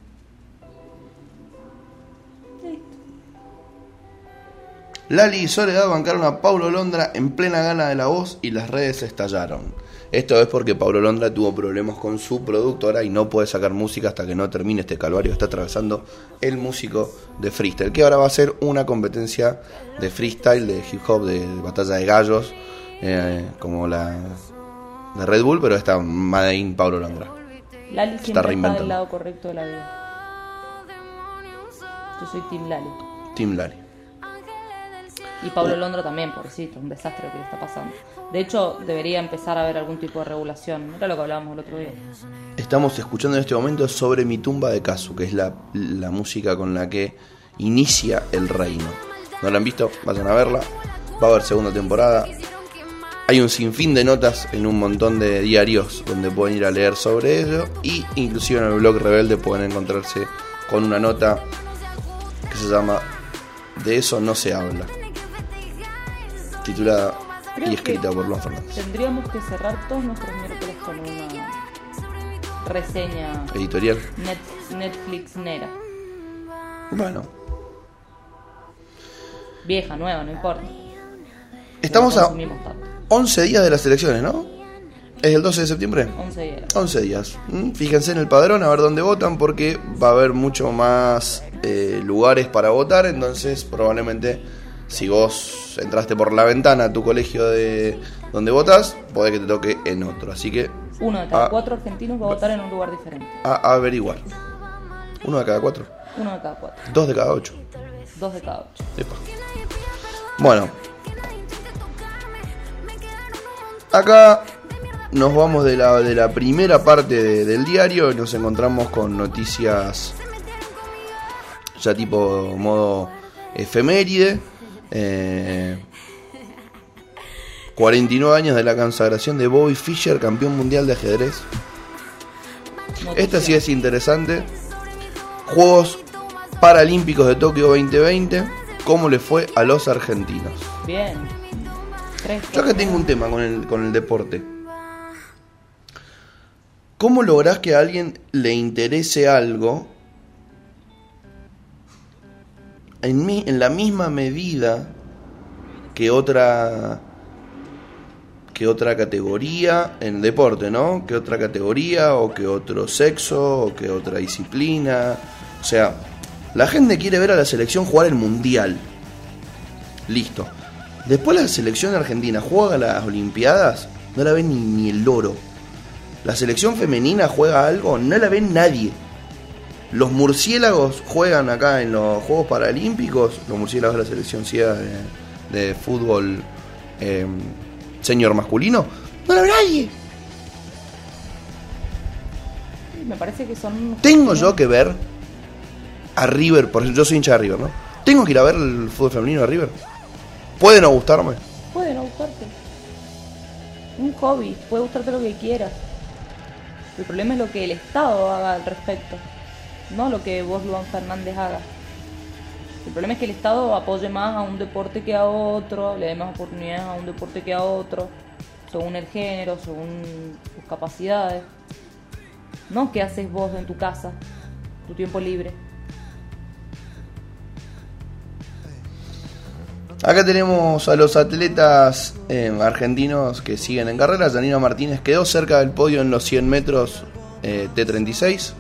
Lali y Soledad bancaron a Paulo Londra en plena gana de la voz y las redes estallaron. Esto es porque Paulo Londra tuvo problemas con su productora y no puede sacar música hasta que no termine este calvario que está atravesando el músico de freestyle, que ahora va a ser una competencia de freestyle, de hip hop, de batalla de gallos, eh, como la de Red Bull, pero está Made in Paulo Londra. Lali siempre está, reinventando. del lado correcto de la vida. Yo soy Team Lali. Team Lali. Y Pablo Londra también, pobrecito, un desastre lo que le está pasando. De hecho, debería empezar a haber algún tipo de regulación. Era lo que hablábamos el otro día. Estamos escuchando en este momento sobre Mi tumba de Kazu, que es la, la música con la que inicia el reino. ¿No la han visto? Vayan a verla. Va a haber segunda temporada. Hay un sinfín de notas en un montón de diarios donde pueden ir a leer sobre ello. Y inclusive en el blog Rebelde pueden encontrarse con una nota que se llama De eso no se habla. Titulada Creo y escrita por Luan Fernández. Tendríamos que cerrar todos nuestros miércoles con una reseña Editorial. net- Netflix nera. Bueno. Vieja, nueva, no importa. Estamos No a consumimos tanto. 11 días de las elecciones, ¿no? ¿Es el 12 de septiembre? 11 días. 11 días. Mm, Fíjense en el padrón a ver dónde votan porque va a haber mucho más eh, lugares para votar. Entonces, probablemente, si vos entraste por la ventana a tu colegio de donde votas, puede que te toque en otro. Así que Uno de cada cuatro argentinos va a votar en un lugar diferente. a averiguar. Uno de cada cuatro. Uno de cada cuatro. Dos de cada ocho. Dos de cada ocho. Epa. Bueno. Acá nos vamos de la, de la primera parte de- del diario y nos encontramos con noticias ya tipo modo efeméride. Eh, 49 años de la consagración de Bobby Fischer, campeón mundial de ajedrez. Esta sí es interesante. Juegos Paralímpicos de Tokio 2020. ¿Cómo le fue a los argentinos? Bien. Yo acá tengo un tema con el, con el deporte. ¿Cómo lográs que a alguien le interese algo en, la misma medida que otra que otra categoría en deporte, ¿no? Que otra categoría o que otro sexo o que otra disciplina. O sea, la gente quiere ver a la selección jugar el mundial. Listo. Después la selección argentina juega las Olimpiadas, no la ve ni, ni el loro. La selección femenina juega algo, no la ve nadie. Los murciélagos juegan acá en los Juegos Paralímpicos, los murciélagos de la selección ciega de, de fútbol eh, señor masculino, no la ve nadie. Me parece que son. Tengo yo que ver a River, por yo soy hincha de River, ¿no? Tengo que ir a ver el fútbol femenino de River. Puede no gustarme. Puede no gustarte. Un hobby, puede gustarte lo que quieras. El problema es lo que el Estado haga al respecto, no lo que vos, Luan Fernández, hagas. El problema es que el Estado apoye más a un deporte que a otro, le dé más oportunidades a un deporte que a otro, según el género, según tus capacidades. No qué haces vos en tu casa, tu tiempo libre. Acá tenemos a los atletas eh, argentinos que siguen en carrera. Janina Martínez quedó cerca del podio en los 100 metros eh, T36.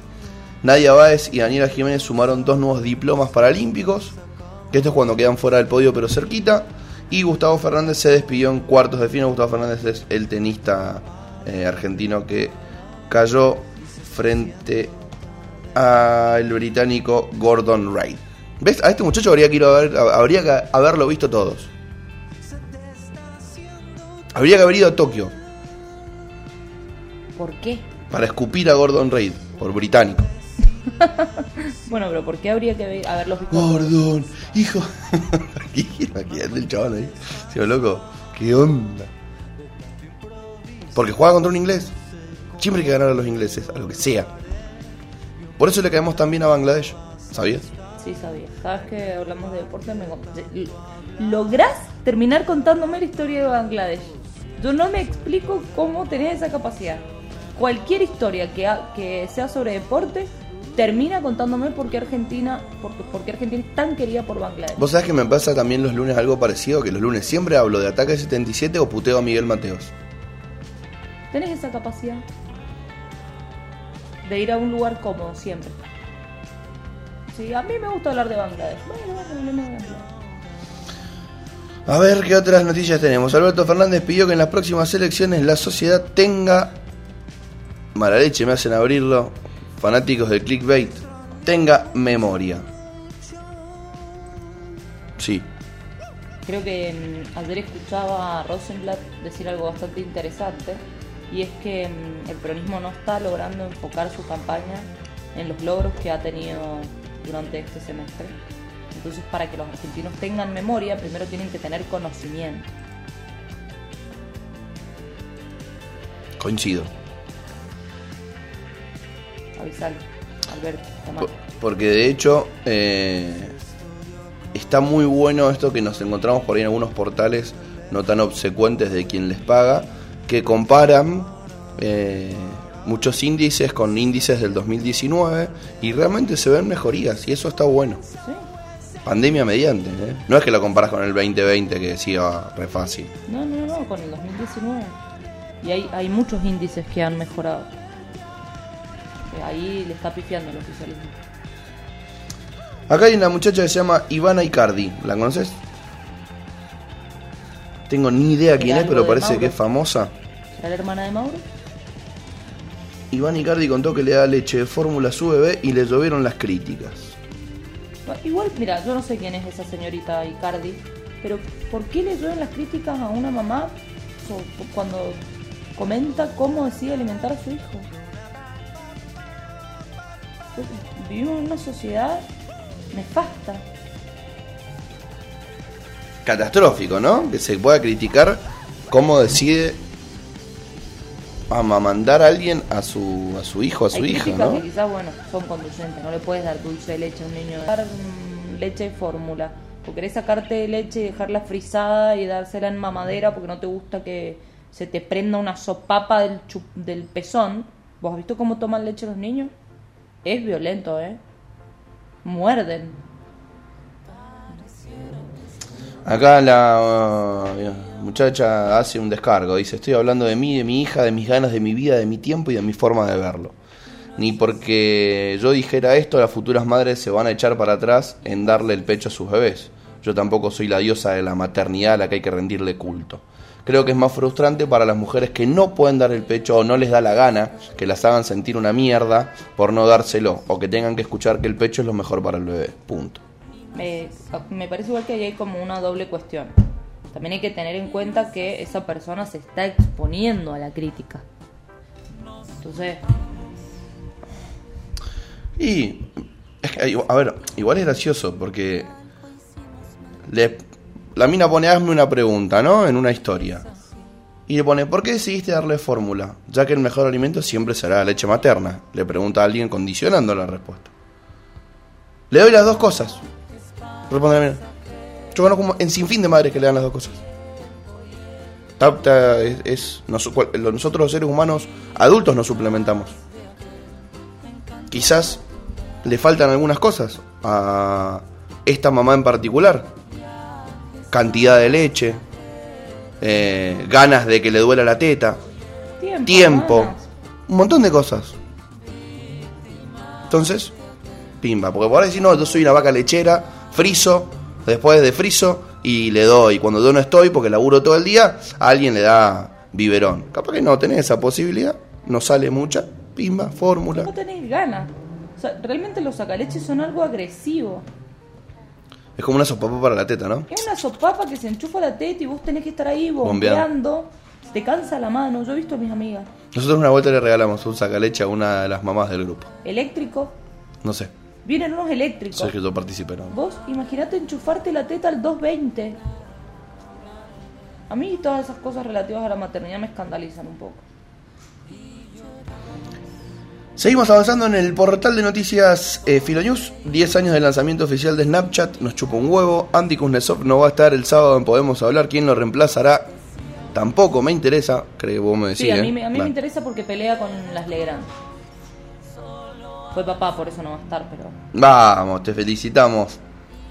Nadia Báez y Daniela Jiménez sumaron dos nuevos diplomas paralímpicos. Que esto es cuando quedan fuera del podio pero cerquita. Y Gustavo Fernández se despidió en cuartos de final. Gustavo Fernández es el tenista eh, argentino que cayó frente al británico Gordon Wright. ¿Ves? A este muchacho habría que, ir a ver- habría que haberlo visto todos. Habría que haber ido a Tokio ¿Por qué? para escupir a Gordon Reid por británico. Bueno, pero ¿por qué habría que haber- haberlos visto? Gordon, hijo. Imagínate el chaval ahí. Se ve loco. ¿Qué onda? Porque juega contra un inglés. Siempre hay que ganar a los ingleses, a lo que sea. Por eso le caemos tan bien a Bangladesh. ¿Sabías? Sí, sabía. Cada vez que hablamos de deporte me... ¿Lográs terminar contándome la historia de Bangladesh. Yo no me explico cómo tenés esa capacidad. Cualquier historia que, ha- que sea sobre deporte termina contándome por qué Argentina, por, por qué Argentina es tan querida por Bangladesh. Vos sabés que me pasa también los lunes algo parecido, que los lunes siempre hablo de Ataque 77 o puteo a Miguel Mateos. Tenés esa capacidad de ir a un lugar cómodo siempre. Sí, a mí me gusta hablar de Bangladesh. Bueno, bueno. A ver qué otras noticias tenemos. Alberto Fernández pidió que en las próximas elecciones la sociedad tenga. Mala leche, me hacen abrirlo. Fanáticos del clickbait. Tenga memoria. Sí. Creo que mm, ayer escuchaba a Rosenblatt decir algo bastante interesante y es que mm, el peronismo no está logrando enfocar su campaña en los logros que ha tenido durante este semestre. Entonces, para que los argentinos tengan memoria, primero tienen que tener conocimiento. Coincido. Avisale, Alberto. Por- Porque de hecho. eh, está muy bueno esto que nos encontramos por ahí en algunos portales no tan obsecuentes de quien les paga. Que comparan. eh, muchos índices con índices del 2019 y realmente se ven mejorías y eso está bueno. ¿Sí? Pandemia mediante, ¿eh? No es que lo comparas con el 2020 que decía re fácil. No, no, no, con el 2019. Y hay, hay muchos índices que han mejorado. Eh, Ahí le está pifiando el oficialismo. Acá hay una muchacha que se llama Ivana Icardi, ¿la conoces? Tengo ni idea quién es, pero parece Mauro. que es famosa. ¿Será la hermana de Mauro? Ivana Icardi contó que le da leche de fórmula a su bebé y le llovieron las críticas. Igual, mira, yo no sé quién es esa señorita Icardi, pero ¿por qué le llueven las críticas a una mamá cuando comenta cómo decide alimentar a su hijo? Vivimos en una sociedad nefasta. Catastrófico, ¿no? Que se pueda criticar cómo decide amamandar a alguien a su, a su hijo, a su Hay hija, ¿no? que quizás, bueno, son conducentes. No le puedes dar dulce de leche a un niño. Dar leche de fórmula. O querés sacarte de leche y dejarla frisada y dársela en mamadera porque no te gusta que se te prenda una sopapa del, chup- del pezón. ¿Vos has visto cómo toman leche los niños? Es violento, ¿eh? Muerden. Acá la uh, muchacha hace un descargo, dice, estoy hablando de mí, de mi hija, de mis ganas, de mi vida, de mi tiempo y de mi forma de verlo. Ni porque yo dijera esto, las futuras madres se van a echar para atrás en darle el pecho a sus bebés. Yo tampoco soy la diosa de la maternidad a la que hay que rendirle culto. Creo que es más frustrante para las mujeres que no pueden dar el pecho o no les da la gana, que las hagan sentir una mierda por no dárselo, o que tengan que escuchar que el pecho es lo mejor para el bebé. Punto. Me, me parece igual que ahí hay como una doble cuestión. También hay que tener en cuenta que esa persona se está exponiendo a la crítica. Entonces, Y, es que, a ver, igual es gracioso porque le, la mina pone, hazme una pregunta, ¿no? En una historia. Y le pone, ¿por qué decidiste darle fórmula? Ya que el mejor alimento siempre será la leche materna. Le pregunta a alguien condicionando la respuesta. Le doy las dos cosas. Responde la mina. Yo conozco como en sinfín de madres que le dan las dos cosas. Es, es- nosotros los seres humanos adultos nos suplementamos quizás le faltan algunas cosas a esta mamá en particular. Cantidad de leche, eh, ganas de que le duela la teta, tiempo. un montón de cosas. Entonces, pimba, porque por ahí decir, no, yo soy una vaca lechera, friso, después de friso y le doy. Cuando yo no estoy, porque laburo todo el día, a alguien le da biberón. Capaz que no tenés esa posibilidad, no sale mucha, pimba, fórmula. No tenés ganas. O sea, realmente los sacaleches son algo agresivo. Es como una sopapa para la teta, ¿no? Es una sopapa que se enchufa la teta y vos tenés que estar ahí Bombeando. bombeando. Te cansa la mano. Yo he visto a mis amigas. Nosotros una vuelta le regalamos un sacaleche a una de las mamás del grupo. Eléctrico. No sé, Vienen unos eléctricos. sé que yo participé, ¿no? Vos imaginate enchufarte la teta al 220. A mí todas esas cosas relativas a la maternidad me escandalizan un poco. Seguimos avanzando en el portal de noticias eh, Filonews. 10 años del lanzamiento oficial de Snapchat. Nos chupa un huevo. Andy Kuznetsov no va a estar el sábado en Podemos Hablar. ¿Quién lo reemplazará? Tampoco me interesa. Creo que vos me decís. Sí, a ¿eh? mí, a mí me interesa porque pelea con las Legrand. Fue papá, por eso no va a estar, pero. Vamos, te felicitamos.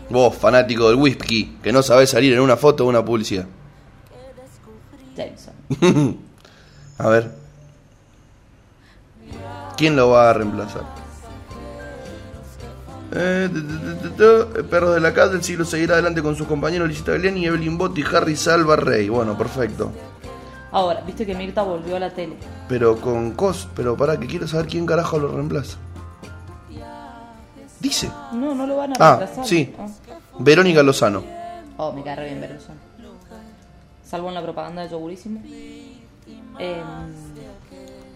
Vos, fanático del whisky, que no sabés salir en una foto o una publicidad. Jameson. A ver. ¿Quién lo va a reemplazar? Eh, tu, tu, tu, tu, el perro de la casa del siglo seguirá adelante con sus compañeros Licita Galeani, Evelyn Botti y Harry Salva Rey. Bueno, perfecto. Ahora, viste que Mirta volvió a la tele. Pero con cos, pero para que quiero saber quién carajo lo reemplaza. Dice. No, no lo van a Ah, reemplazar. sí. Ah. Verónica Lozano. Oh, me cae re bien Berlusconi. Salvo en la propaganda de Yogurísimo. Eh,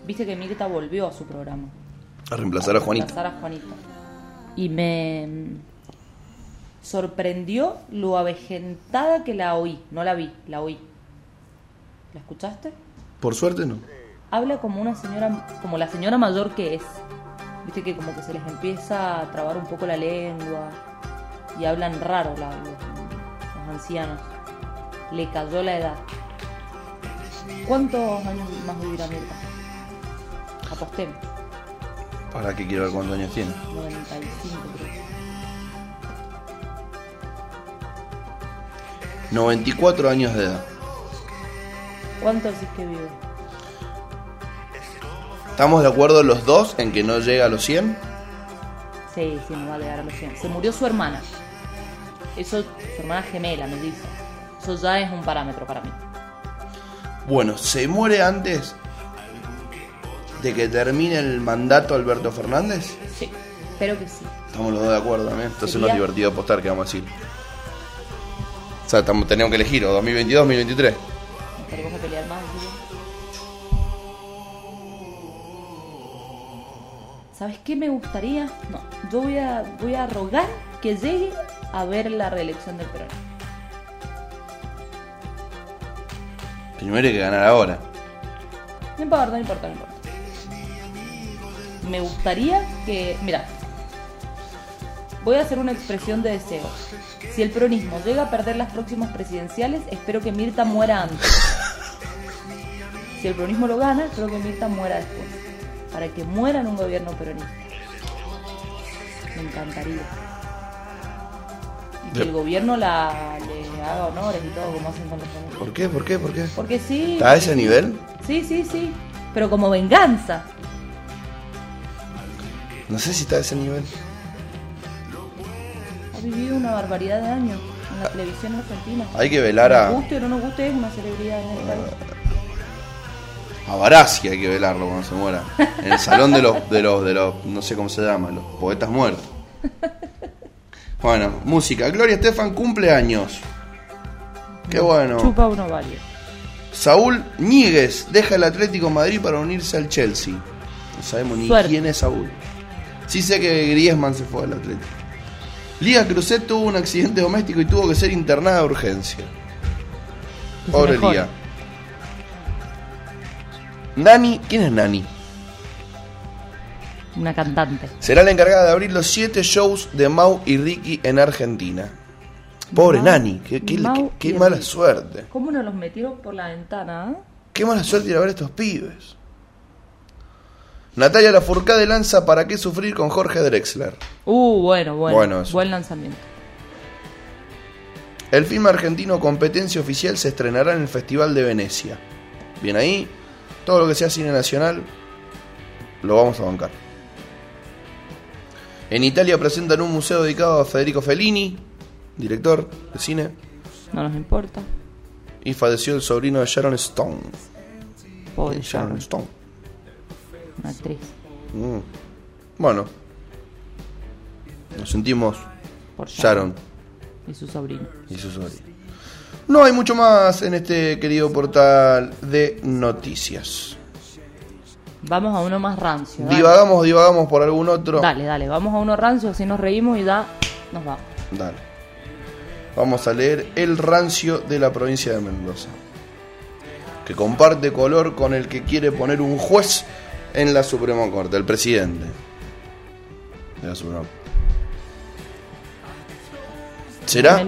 Viste que Mirta volvió a su programa. A reemplazar a Juanita. reemplazar a Juanita. Y me mm, sorprendió lo avejentada que la oí. No la vi, la oí. ¿La escuchaste? Por suerte no. Habla como una señora, como la señora mayor que es. Viste que como que se les empieza a trabar un poco la lengua y hablan raro la- los, los ancianos. Le cayó la edad. ¿Cuántos años más vivirá Mirta? Apostemos. ¿Para qué quiero ver cuántos años tiene? 95 creo. 94 años de edad. ¿Cuánto decís que vive? ¿Estamos de acuerdo los dos en que no llega a los 100? Sí, sí, no va a llegar a los 100. Se murió su hermana. Eso, su hermana gemela, me dice. Eso ya es un parámetro para mí. Bueno, ¿se muere antes de que termine el mandato Alberto Fernández? Sí, espero que sí. Estamos los dos de acuerdo también. Entonces no Sería- es divertido apostar, que vamos a decir. O sea, estamos- tenemos que elegir o 2022 2023. Tenemos que pelear más. ¿sí? ¿Sabes qué me gustaría? No, yo voy a, voy a rogar que llegue a ver la reelección del Perón. Primero hay que ganar ahora. No importa, no importa, no importa. Me gustaría que. Mira, voy a hacer una expresión de deseo. Si el peronismo llega a perder las próximas presidenciales, espero que Mirta muera antes. Si el peronismo lo gana, espero que Mirta muera después. Para que muera en un gobierno peronista. Me encantaría. Y que el gobierno la, le haga honores y todo como hacen con los famosos. ¿Por qué? ¿Por qué? ¿Por qué? Porque sí. ¿Está a ese nivel? Sí, sí, sí. Pero como venganza. No sé si está a ese nivel. Ha vivido una barbaridad de años en la televisión argentina. Hay que velar a, Nos guste o no nos guste, es una celebridad en el país. a Barassi, hay que velarlo cuando se muera. En el salón de los, de los, de los, no sé cómo se llama, los poetas muertos. Bueno, música. Gloria Estefan cumple años. Qué bueno. Chupa uno válido. Saúl Ñíguez deja el Atlético de Madrid para unirse al Chelsea. No sabemos ni Suerte. quién es Saúl. Sí sé que Griezmann se fue al Atlético. Liga Cruzet tuvo un accidente doméstico y tuvo que ser internada de urgencia. Pobre. Liga. Nani, ¿quién es Nani? Una cantante. Será la encargada de abrir los siete shows de Mau y Ricky en Argentina. Pobre Mau- Nani, qué, qué- Mau qué- qué y mala Ricky. suerte. ¿Cómo nos los metieron por la ventana? eh? Qué mala suerte ir a ver a estos pibes. Natalia Lafourcade lanza ¿Para qué sufrir con Jorge Drexler? Uh, bueno, bueno. Buen lanzamiento. El film argentino Competencia Oficial se estrenará en el Festival de Venecia. Bien ahí, todo lo que sea cine nacional lo vamos a bancar. En Italia presentan un museo dedicado a Federico Fellini, director de cine, No nos importa. y falleció el sobrino de Sharon Stone. Pobre Sharon, Stone. Una actriz. Mm. Bueno, nos sentimos Por Sharon Y su sobrino. y su sobrino. No hay mucho más en este querido portal de noticias. Vamos a uno más rancio. dale. Divagamos, divagamos por algún otro. Dale, dale, vamos a uno rancio, así nos reímos y ya nos vamos. Dale. Vamos a leer El rancio de la provincia de Mendoza. Que comparte color con el que quiere poner un juez en la Suprema Corte, el presidente de la Suprema Corte. ¿Será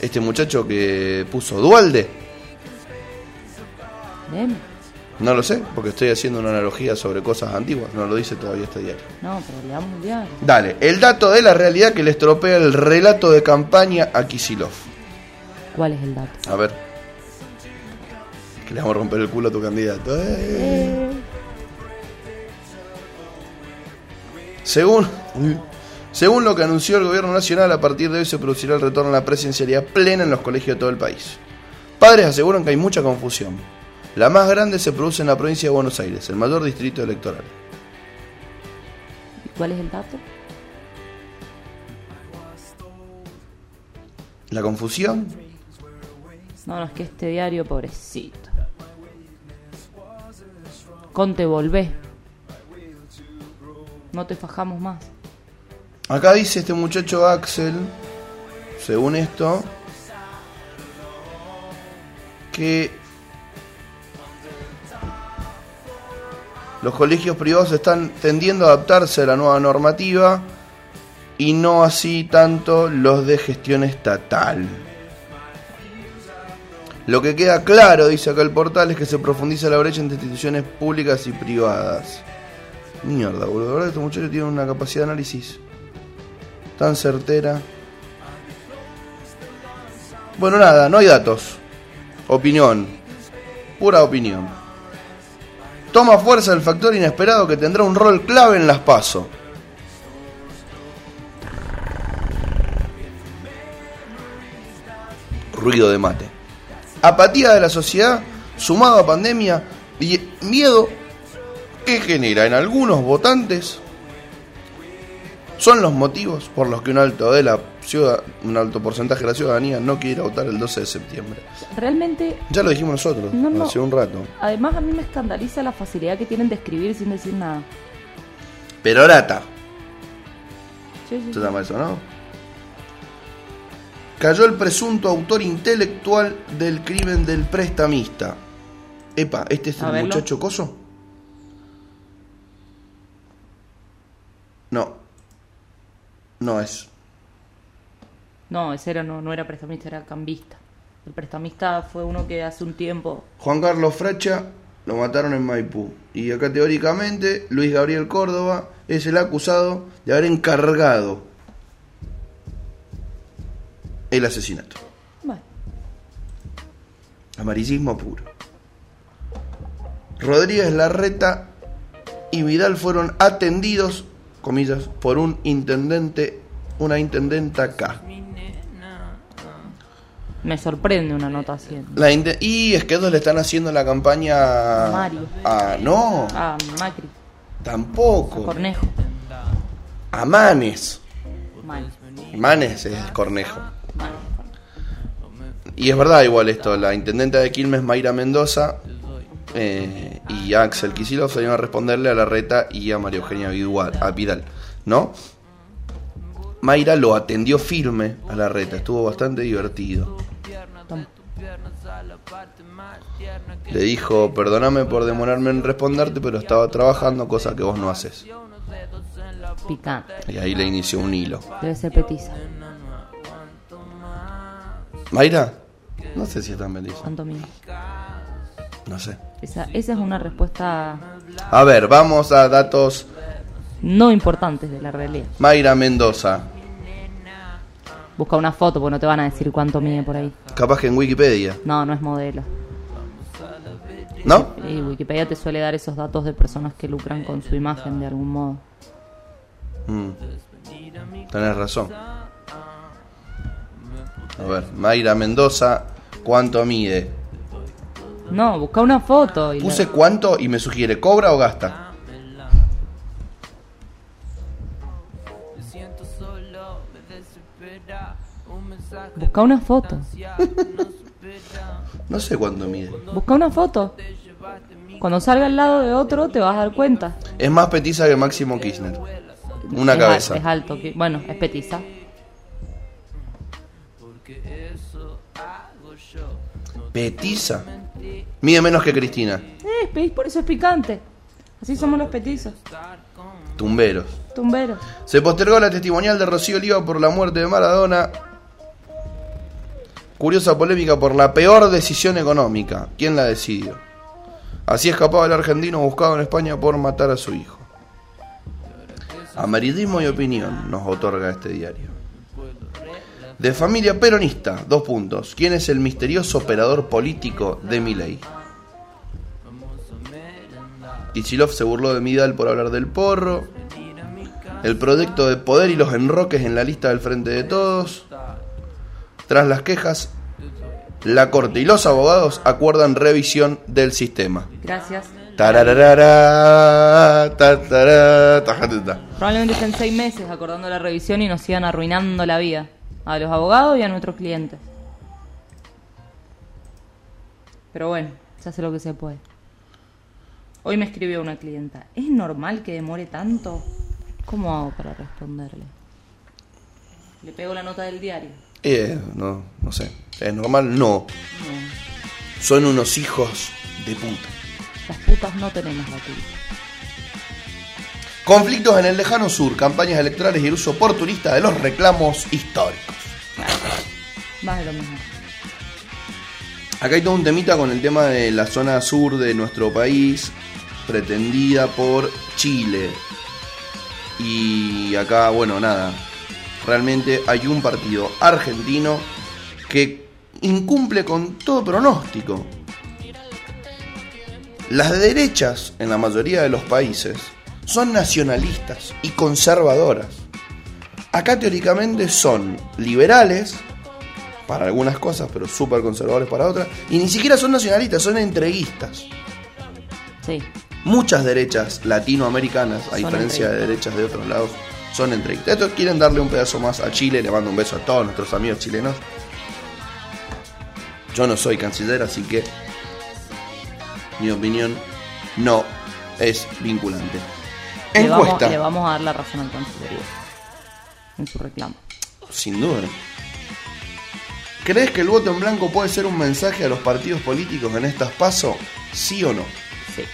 este muchacho que puso Dualde? No lo sé, porque estoy haciendo una analogía sobre cosas antiguas, no lo dice todavía este diario. No, pero leamos el diario. Dale, el dato de la realidad que le estropea el relato de campaña a Kisilov. ¿Cuál es el dato? A ver. Que le vamos a romper el culo a tu candidato. Eh. Según, según lo que anunció el gobierno nacional, a partir de hoy se producirá el retorno a la presencialidad plena en los colegios de todo el país. Padres aseguran que hay mucha confusión. La más grande se produce en la provincia de Buenos Aires, el mayor distrito electoral. ¿Y cuál es el dato? La confusión No, no, es que este diario, pobrecito. Conte, volvé. No te fajamos más. Acá dice este muchacho Axel, según esto, que los colegios privados están tendiendo a adaptarse a la nueva normativa y no así tanto los de gestión estatal. Lo que queda claro, dice acá el portal, es que se profundiza la brecha entre instituciones públicas y privadas. Mierda, boludo. La verdad que este muchacho tiene una capacidad de análisis tan certera. Bueno, nada, no hay datos. Opinión. Pura opinión. Toma fuerza el factor inesperado que tendrá un rol clave en las PASO. Ruido de mate. Apatía de la sociedad sumado a pandemia y miedo que genera en algunos votantes son los motivos por los que un alto de la ciudad, un alto porcentaje de la ciudadanía no quiere votar el 12 de septiembre. Realmente, Ya lo dijimos nosotros No, no. hace un rato. además a mí me escandaliza la facilidad que tienen de escribir sin decir nada. Pero orata, Sí, sí, se llama eso, ¿no? Cayó el presunto autor intelectual del crimen del prestamista. Epa, ¿este es A el verlo. muchacho coso? No. No es. No, ese era, no, no era prestamista, era cambista. El prestamista fue uno que hace un tiempo. Juan Carlos Fracha lo mataron en Maipú. Y acá teóricamente Luis Gabriel Córdoba es el acusado de haber encargado el asesinato. Bueno, Amarillismo puro. Rodríguez Larreta y Vidal fueron atendidos, comillas, por un intendente, una intendenta K. me sorprende una nota así. La y es que ellos le están haciendo la campaña A Mario. a no, Ah, Macri, tampoco. Cornejo. A Manes. Mal. Manes es Cornejo. Y es verdad igual esto, la intendenta de Quilmes, Mayra Mendoza, eh, y Axel Kicillof salieron a responderle a la reta y a María Eugenia Vidal, a Vidal, ¿no? Mayra lo atendió firme a la reta, estuvo bastante divertido. Le dijo, perdóname por demorarme en responderte, pero estaba trabajando, cosa que vos no haces. Picante. Y ahí le inició un hilo. Debe ser petiza. ¿Mayra? No sé si benditos. Santo mío. No sé. Esa, esa es una respuesta A ver, vamos a datos. no importante de la realidad. Mayra Mendoza. Busca una foto porque no te van a decir cuánto mide por ahí. Capaz que en Wikipedia. No, no es modelo. ¿No? Y Wikipedia te suele dar esos datos de personas que lucran con su imagen de algún modo. Mm. Tenés razón. A ver, Mayra Mendoza, ¿cuánto mide? No, busca una foto. Y la- Puse cuánto y me sugiere, ¿cobra o gasta? Busca una foto. No sé cuánto mide. Busca una foto. Cuando salga al lado de otro te vas a dar cuenta. Es más petiza que Máximo Kirchner. Una Es al- cabeza. Es alto. Bueno, es petiza. Petiza. Mide menos que Cristina. Eh, por eso es picante. Así somos los petizos, Tumberos. tumberos. Se postergó la testimonial de Rocío Oliva por la muerte de Maradona. Curiosa polémica por la peor decisión económica. ¿Quién la decidió? Así escapaba el argentino buscado en España por matar a su hijo. Amarillismo y opinión nos otorga este diario. De familia peronista, dos puntos. ¿Quién es el misterioso operador político de Milei? Kichilov se burló de Midal por hablar del porro. El proyecto de poder y los enroques en la lista del Frente de Todos. Tras las quejas, la Corte y los abogados acuerdan revisión del sistema. Gracias. Tarararara, tatará, tajatata. Probablemente estén seis meses acordando la revisión y nos sigan arruinando la vida. A los abogados y a nuestros clientes. Pero bueno, se hace lo que se puede. Hoy me escribió una clienta. ¿Es normal que demore tanto? ¿Cómo hago para responderle? Le pego la nota del diario. Eh, no, no sé. ¿Es normal? No. No, Son unos hijos de puta. las putas no tenemos la culpa. Conflictos en el lejano sur, campañas electorales y el uso oportunista de los reclamos históricos. Más de lo mismo. Acá hay todo un temita con el tema de la zona sur de nuestro país, pretendida por Chile. Y acá, bueno, nada. Realmente hay un partido argentino que incumple con todo pronóstico. Las derechas, en la mayoría de los países, son nacionalistas y conservadoras. Acá teóricamente son liberales para algunas cosas, pero súper conservadores para otras. Y ni siquiera son nacionalistas, son entreguistas. Sí. Muchas derechas latinoamericanas, a Son diferencia de derechas de otros lados, son entreguistas. Estos quieren darle un pedazo más a Chile, le mando un beso a todos nuestros amigos chilenos. Yo no soy canciller, así que mi opinión no es vinculante. Le vamos, le vamos a dar la razón al Cancillería en su reclamo. sin duda. ¿Crees que el voto en blanco puede ser un mensaje a los partidos políticos en estas pasos? ¿Sí o no? Sí.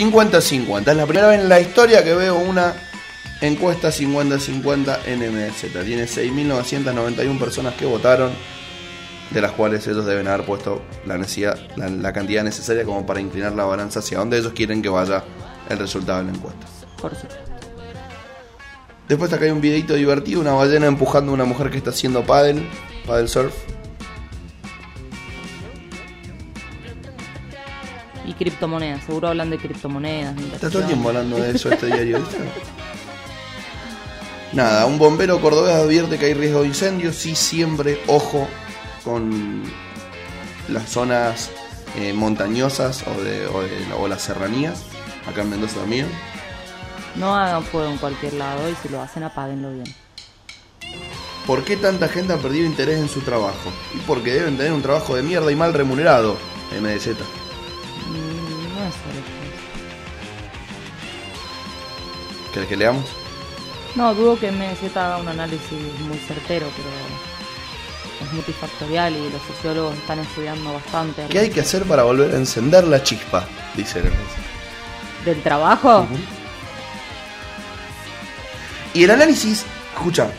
50-50. Es la primera vez en la historia que veo una encuesta 50-50 en MZ. Tiene 6.991 personas que votaron, de las cuales ellos deben haber puesto la, necesidad, la, la cantidad necesaria como para inclinar la balanza hacia donde ellos quieren que vaya el resultado de la encuesta. Por supuesto. Después acá hay un videito divertido, una ballena empujando a una mujer que está haciendo paddle, paddle surf. Y criptomonedas, seguro hablan de criptomonedas. Está todo el tiempo hablando de eso este diario, ¿viste? Nada, un bombero cordobés advierte que hay riesgo de incendio. Sí, siempre, ojo con las zonas eh, montañosas o, de, o, de- o las serranías. Acá en Mendoza también. No hagan fuego en cualquier lado y si lo hacen apáguenlo bien. ¿Por qué tanta gente ha perdido interés en su trabajo? Y porque deben tener un trabajo de mierda y mal remunerado. MDZ. Mm, No es. ¿Querés que leamos? No, dudo que MZ haga un análisis muy certero, pero es multifactorial y los sociólogos están estudiando bastante. ¿Qué hay que hacer para volver a encender la chispa? Dice MDZ. ¿Del trabajo? Y el análisis, escucha.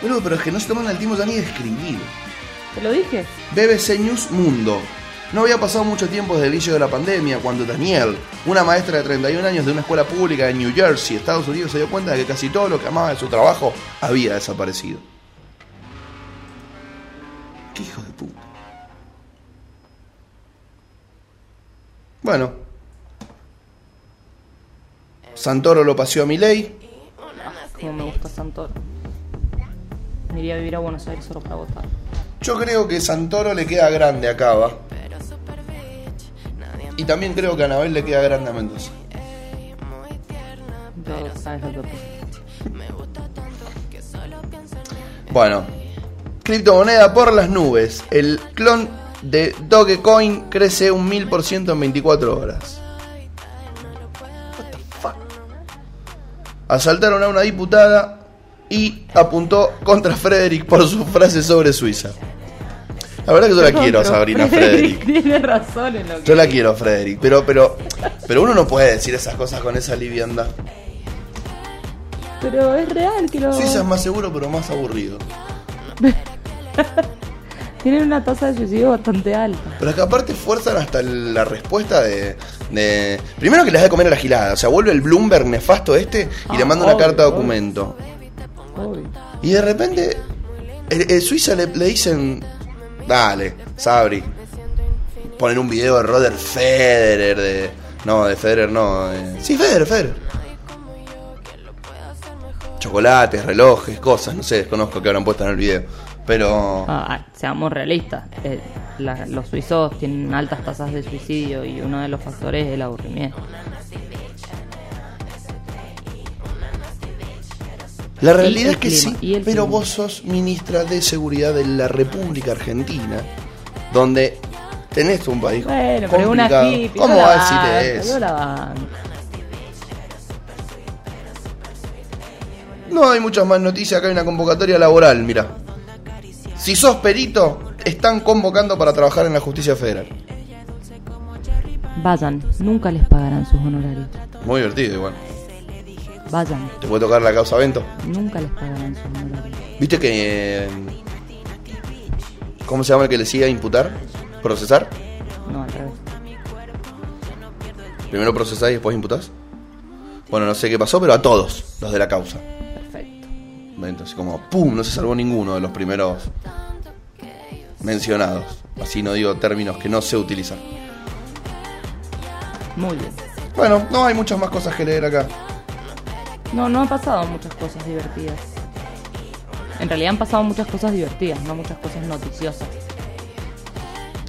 Boludo, pero es que no se toman el tiempo ya ni de escribir. ¿Te lo dije? BBC News Mundo. No había pasado mucho tiempo desde el inicio de la pandemia cuando Danielle, una maestra de 31 años de una escuela pública de New Jersey, Estados Unidos, se dio cuenta de que casi todo lo que amaba de su trabajo había desaparecido. Qué hijo de puta. Bueno. Santoro lo paseó a Milei. Como me gusta Santoro. Me iría a vivir a Buenos Aires solo para votar. Yo creo que Santoro le queda grande a Cava. Y también creo que a Anabel le queda grande a Mendoza. Yo sabes lo que opino. Bueno, criptomoneda por las nubes. El clon de Dogecoin crece un 1000% en 24 horas. What the fuck? Asaltaron a una diputada y apuntó contra Frederick por su frase sobre Suiza. La verdad que yo la quiero, Sabrina Frederick. Tiene razón en lo que Yo la quiero, Frederick. Pero, pero, pero uno no puede decir esas cosas con esa liviandad. Pero es real que lo. Suiza es más seguro, pero más aburrido. Tienen una tasa de suicidio bastante alta. Pero es que aparte fuerzan hasta la respuesta de, de- Primero que les da de comer a la gilada. O sea, vuelve el Bloomberg nefasto este y le Ah, manda una carta de documento. Obvio. Y de repente, el, el Suiza le, le dicen, dale, Sabri, ponen un video de Roger Federer, de... No, de Federer no. de- sí, Federer, Federer. Chocolates, relojes, cosas, no sé, desconozco que habrán puesto en el video. Pero... Ah, ah, seamos realistas. eh, la- los suizos tienen altas tasas de suicidio y uno de los factores es el aburrimiento. La realidad es que clima, sí, pero clima. vos sos ministra de Seguridad de la República Argentina, donde tenés un país Bueno, pero una complicado. hippie. ¿Cómo yo la va a decir eso? No hay muchas más noticias, acá hay una convocatoria laboral, mira. Si sos perito, están convocando para trabajar en la justicia federal. Vayan, nunca les pagarán sus honorarios. Muy divertido igual. Vayan, ¿Te puede tocar la causa Vento? nunca les pagarán sus honorarios. ¿Viste que... eh, ¿Cómo se llama el que le sigue a imputar? ¿Procesar? No, al revés. Primero procesás y después imputás. Bueno, no sé qué pasó, pero a todos los de la causa. Entonces, como, ¡pum! No se salvó ninguno de los primeros mencionados. Así no digo términos que no sé utilizar. Muy bien. Bueno, no hay muchas más cosas que leer acá. No, no han pasado muchas cosas divertidas. En realidad han pasado muchas cosas divertidas, no muchas cosas noticiosas.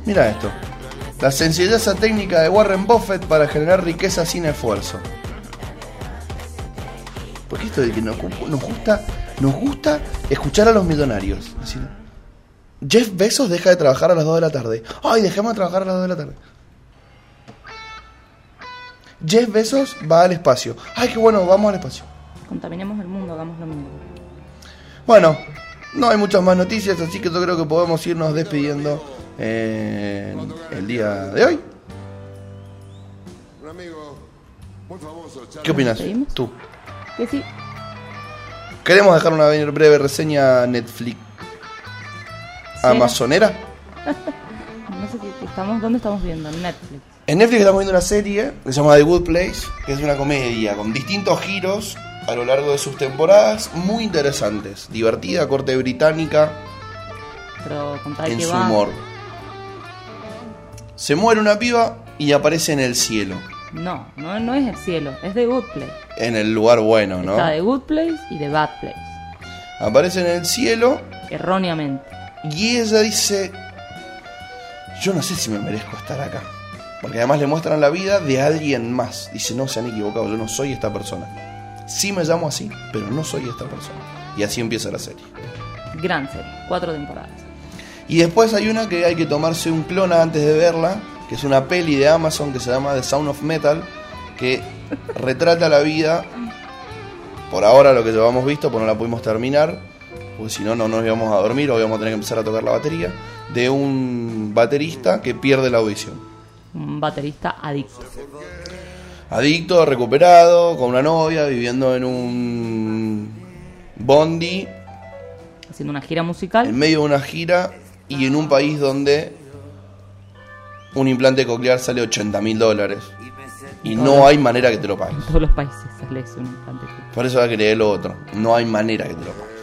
Mira esto. La sencilleza técnica de Warren Buffett para generar riqueza sin esfuerzo. Porque esto de que nos, nos gusta, nos gusta escuchar a los millonarios. Jeff Bezos deja de trabajar a las 2 de la tarde. Ay, dejemos de trabajar a las 2 de la tarde. Jeff Bezos va al espacio. Ay, qué bueno, vamos al espacio. Contaminemos el mundo, hagamos lo mismo. Bueno, no hay muchas más noticias, así que yo creo que podemos irnos despidiendo eh, el día de hoy. Un amigo muy famoso. ¿Qué opinas? Tú. Que sí, Queremos dejar una breve reseña Netflix amazonera. no sé estamos, ¿dónde estamos viendo? En Netflix. En Netflix estamos viendo una serie que se llama The Good Place, que es una comedia con distintos giros a lo largo de sus temporadas, muy interesantes, divertida, corte británica, Pero en su va. humor. Se muere una piba y aparece en el cielo, No, no, no es el cielo, es The Good Place. en el lugar bueno, ¿no? Está The Good Place y The Bad Place. Aparece en el cielo Erróneamente. Y ella dice, yo no sé si me merezco estar acá. Porque además le muestran la vida de alguien más. Dice, no se han equivocado, yo no soy esta persona. Sí me llamo así, pero no soy esta persona. Y así empieza la serie. Gran serie, cuatro temporadas. Y después hay una que hay que tomarse un clona antes de verla, que es una peli de Amazon que se llama The Sound of Metal, que retrata la vida, por ahora lo que llevamos visto, pues no la pudimos terminar, porque si no, no nos íbamos a dormir o íbamos a tener que empezar a tocar la batería, de un baterista que pierde la audición. Un baterista adicto. Adicto, recuperado, con una novia, viviendo en un bondi, Haciendo una gira musical. en medio de una gira y en un país donde un implante coclear sale 80 mil dólares. Y no hay manera que te lo pagues. En todos los países sale eso, un implante. Por eso va a querer lo otro. No hay manera que te lo pagues.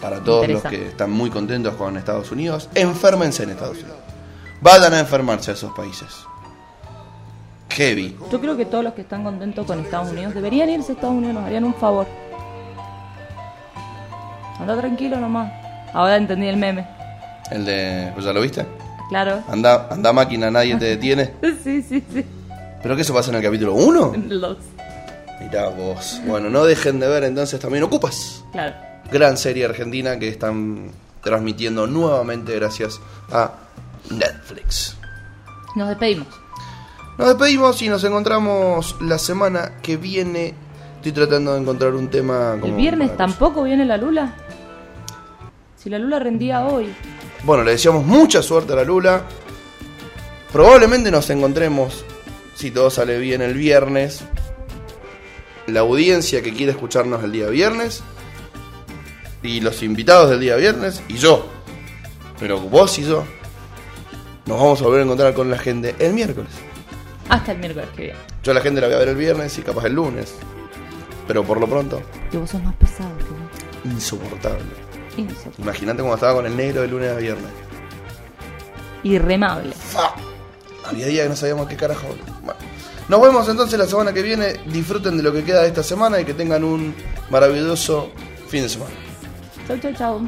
Para todos los que están muy contentos con Estados Unidos, enférmense en Estados Unidos. Vayan a enfermarse a esos países. Heavy. Yo creo que todos los que están contentos con Estados Unidos deberían irse a Estados Unidos, nos harían un favor. Anda tranquilo nomás. Ahora entendí el meme. El de. ¿pues ¿Ya lo viste? Claro. Anda, anda máquina, nadie te detiene. Sí, sí, sí. ¿Pero qué eso pasa en el capítulo 1? Los. Mirá vos. Bueno, no dejen de ver entonces también Ocupas. Claro. Gran serie argentina que están transmitiendo nuevamente gracias a Netflix. Nos despedimos. Nos despedimos y nos encontramos la semana que viene. Estoy tratando de encontrar un tema como ¿El viernes tampoco viene la Lula? Si la Lula rendía hoy, Bueno, le deseamos mucha suerte a la Lula. Probablemente nos encontremos, si todo sale bien, el viernes. La audiencia que quiere escucharnos el día viernes. Y los invitados del día viernes. Y yo. Pero vos y yo. Nos vamos a volver a encontrar con la gente el miércoles. hasta el miércoles que viene. Yo a la gente la voy a ver el viernes y capaz el lunes. Pero por lo pronto, Que vos sos más pesado que yo. Insoportable. Imagínate cómo estaba con el negro de lunes a viernes. Irremable. ¡Fa! Había días que no sabíamos qué carajo. Bueno. Nos vemos entonces la semana que viene. Disfruten de lo que queda de esta semana y que tengan un maravilloso fin de semana. Chau, chau, chau.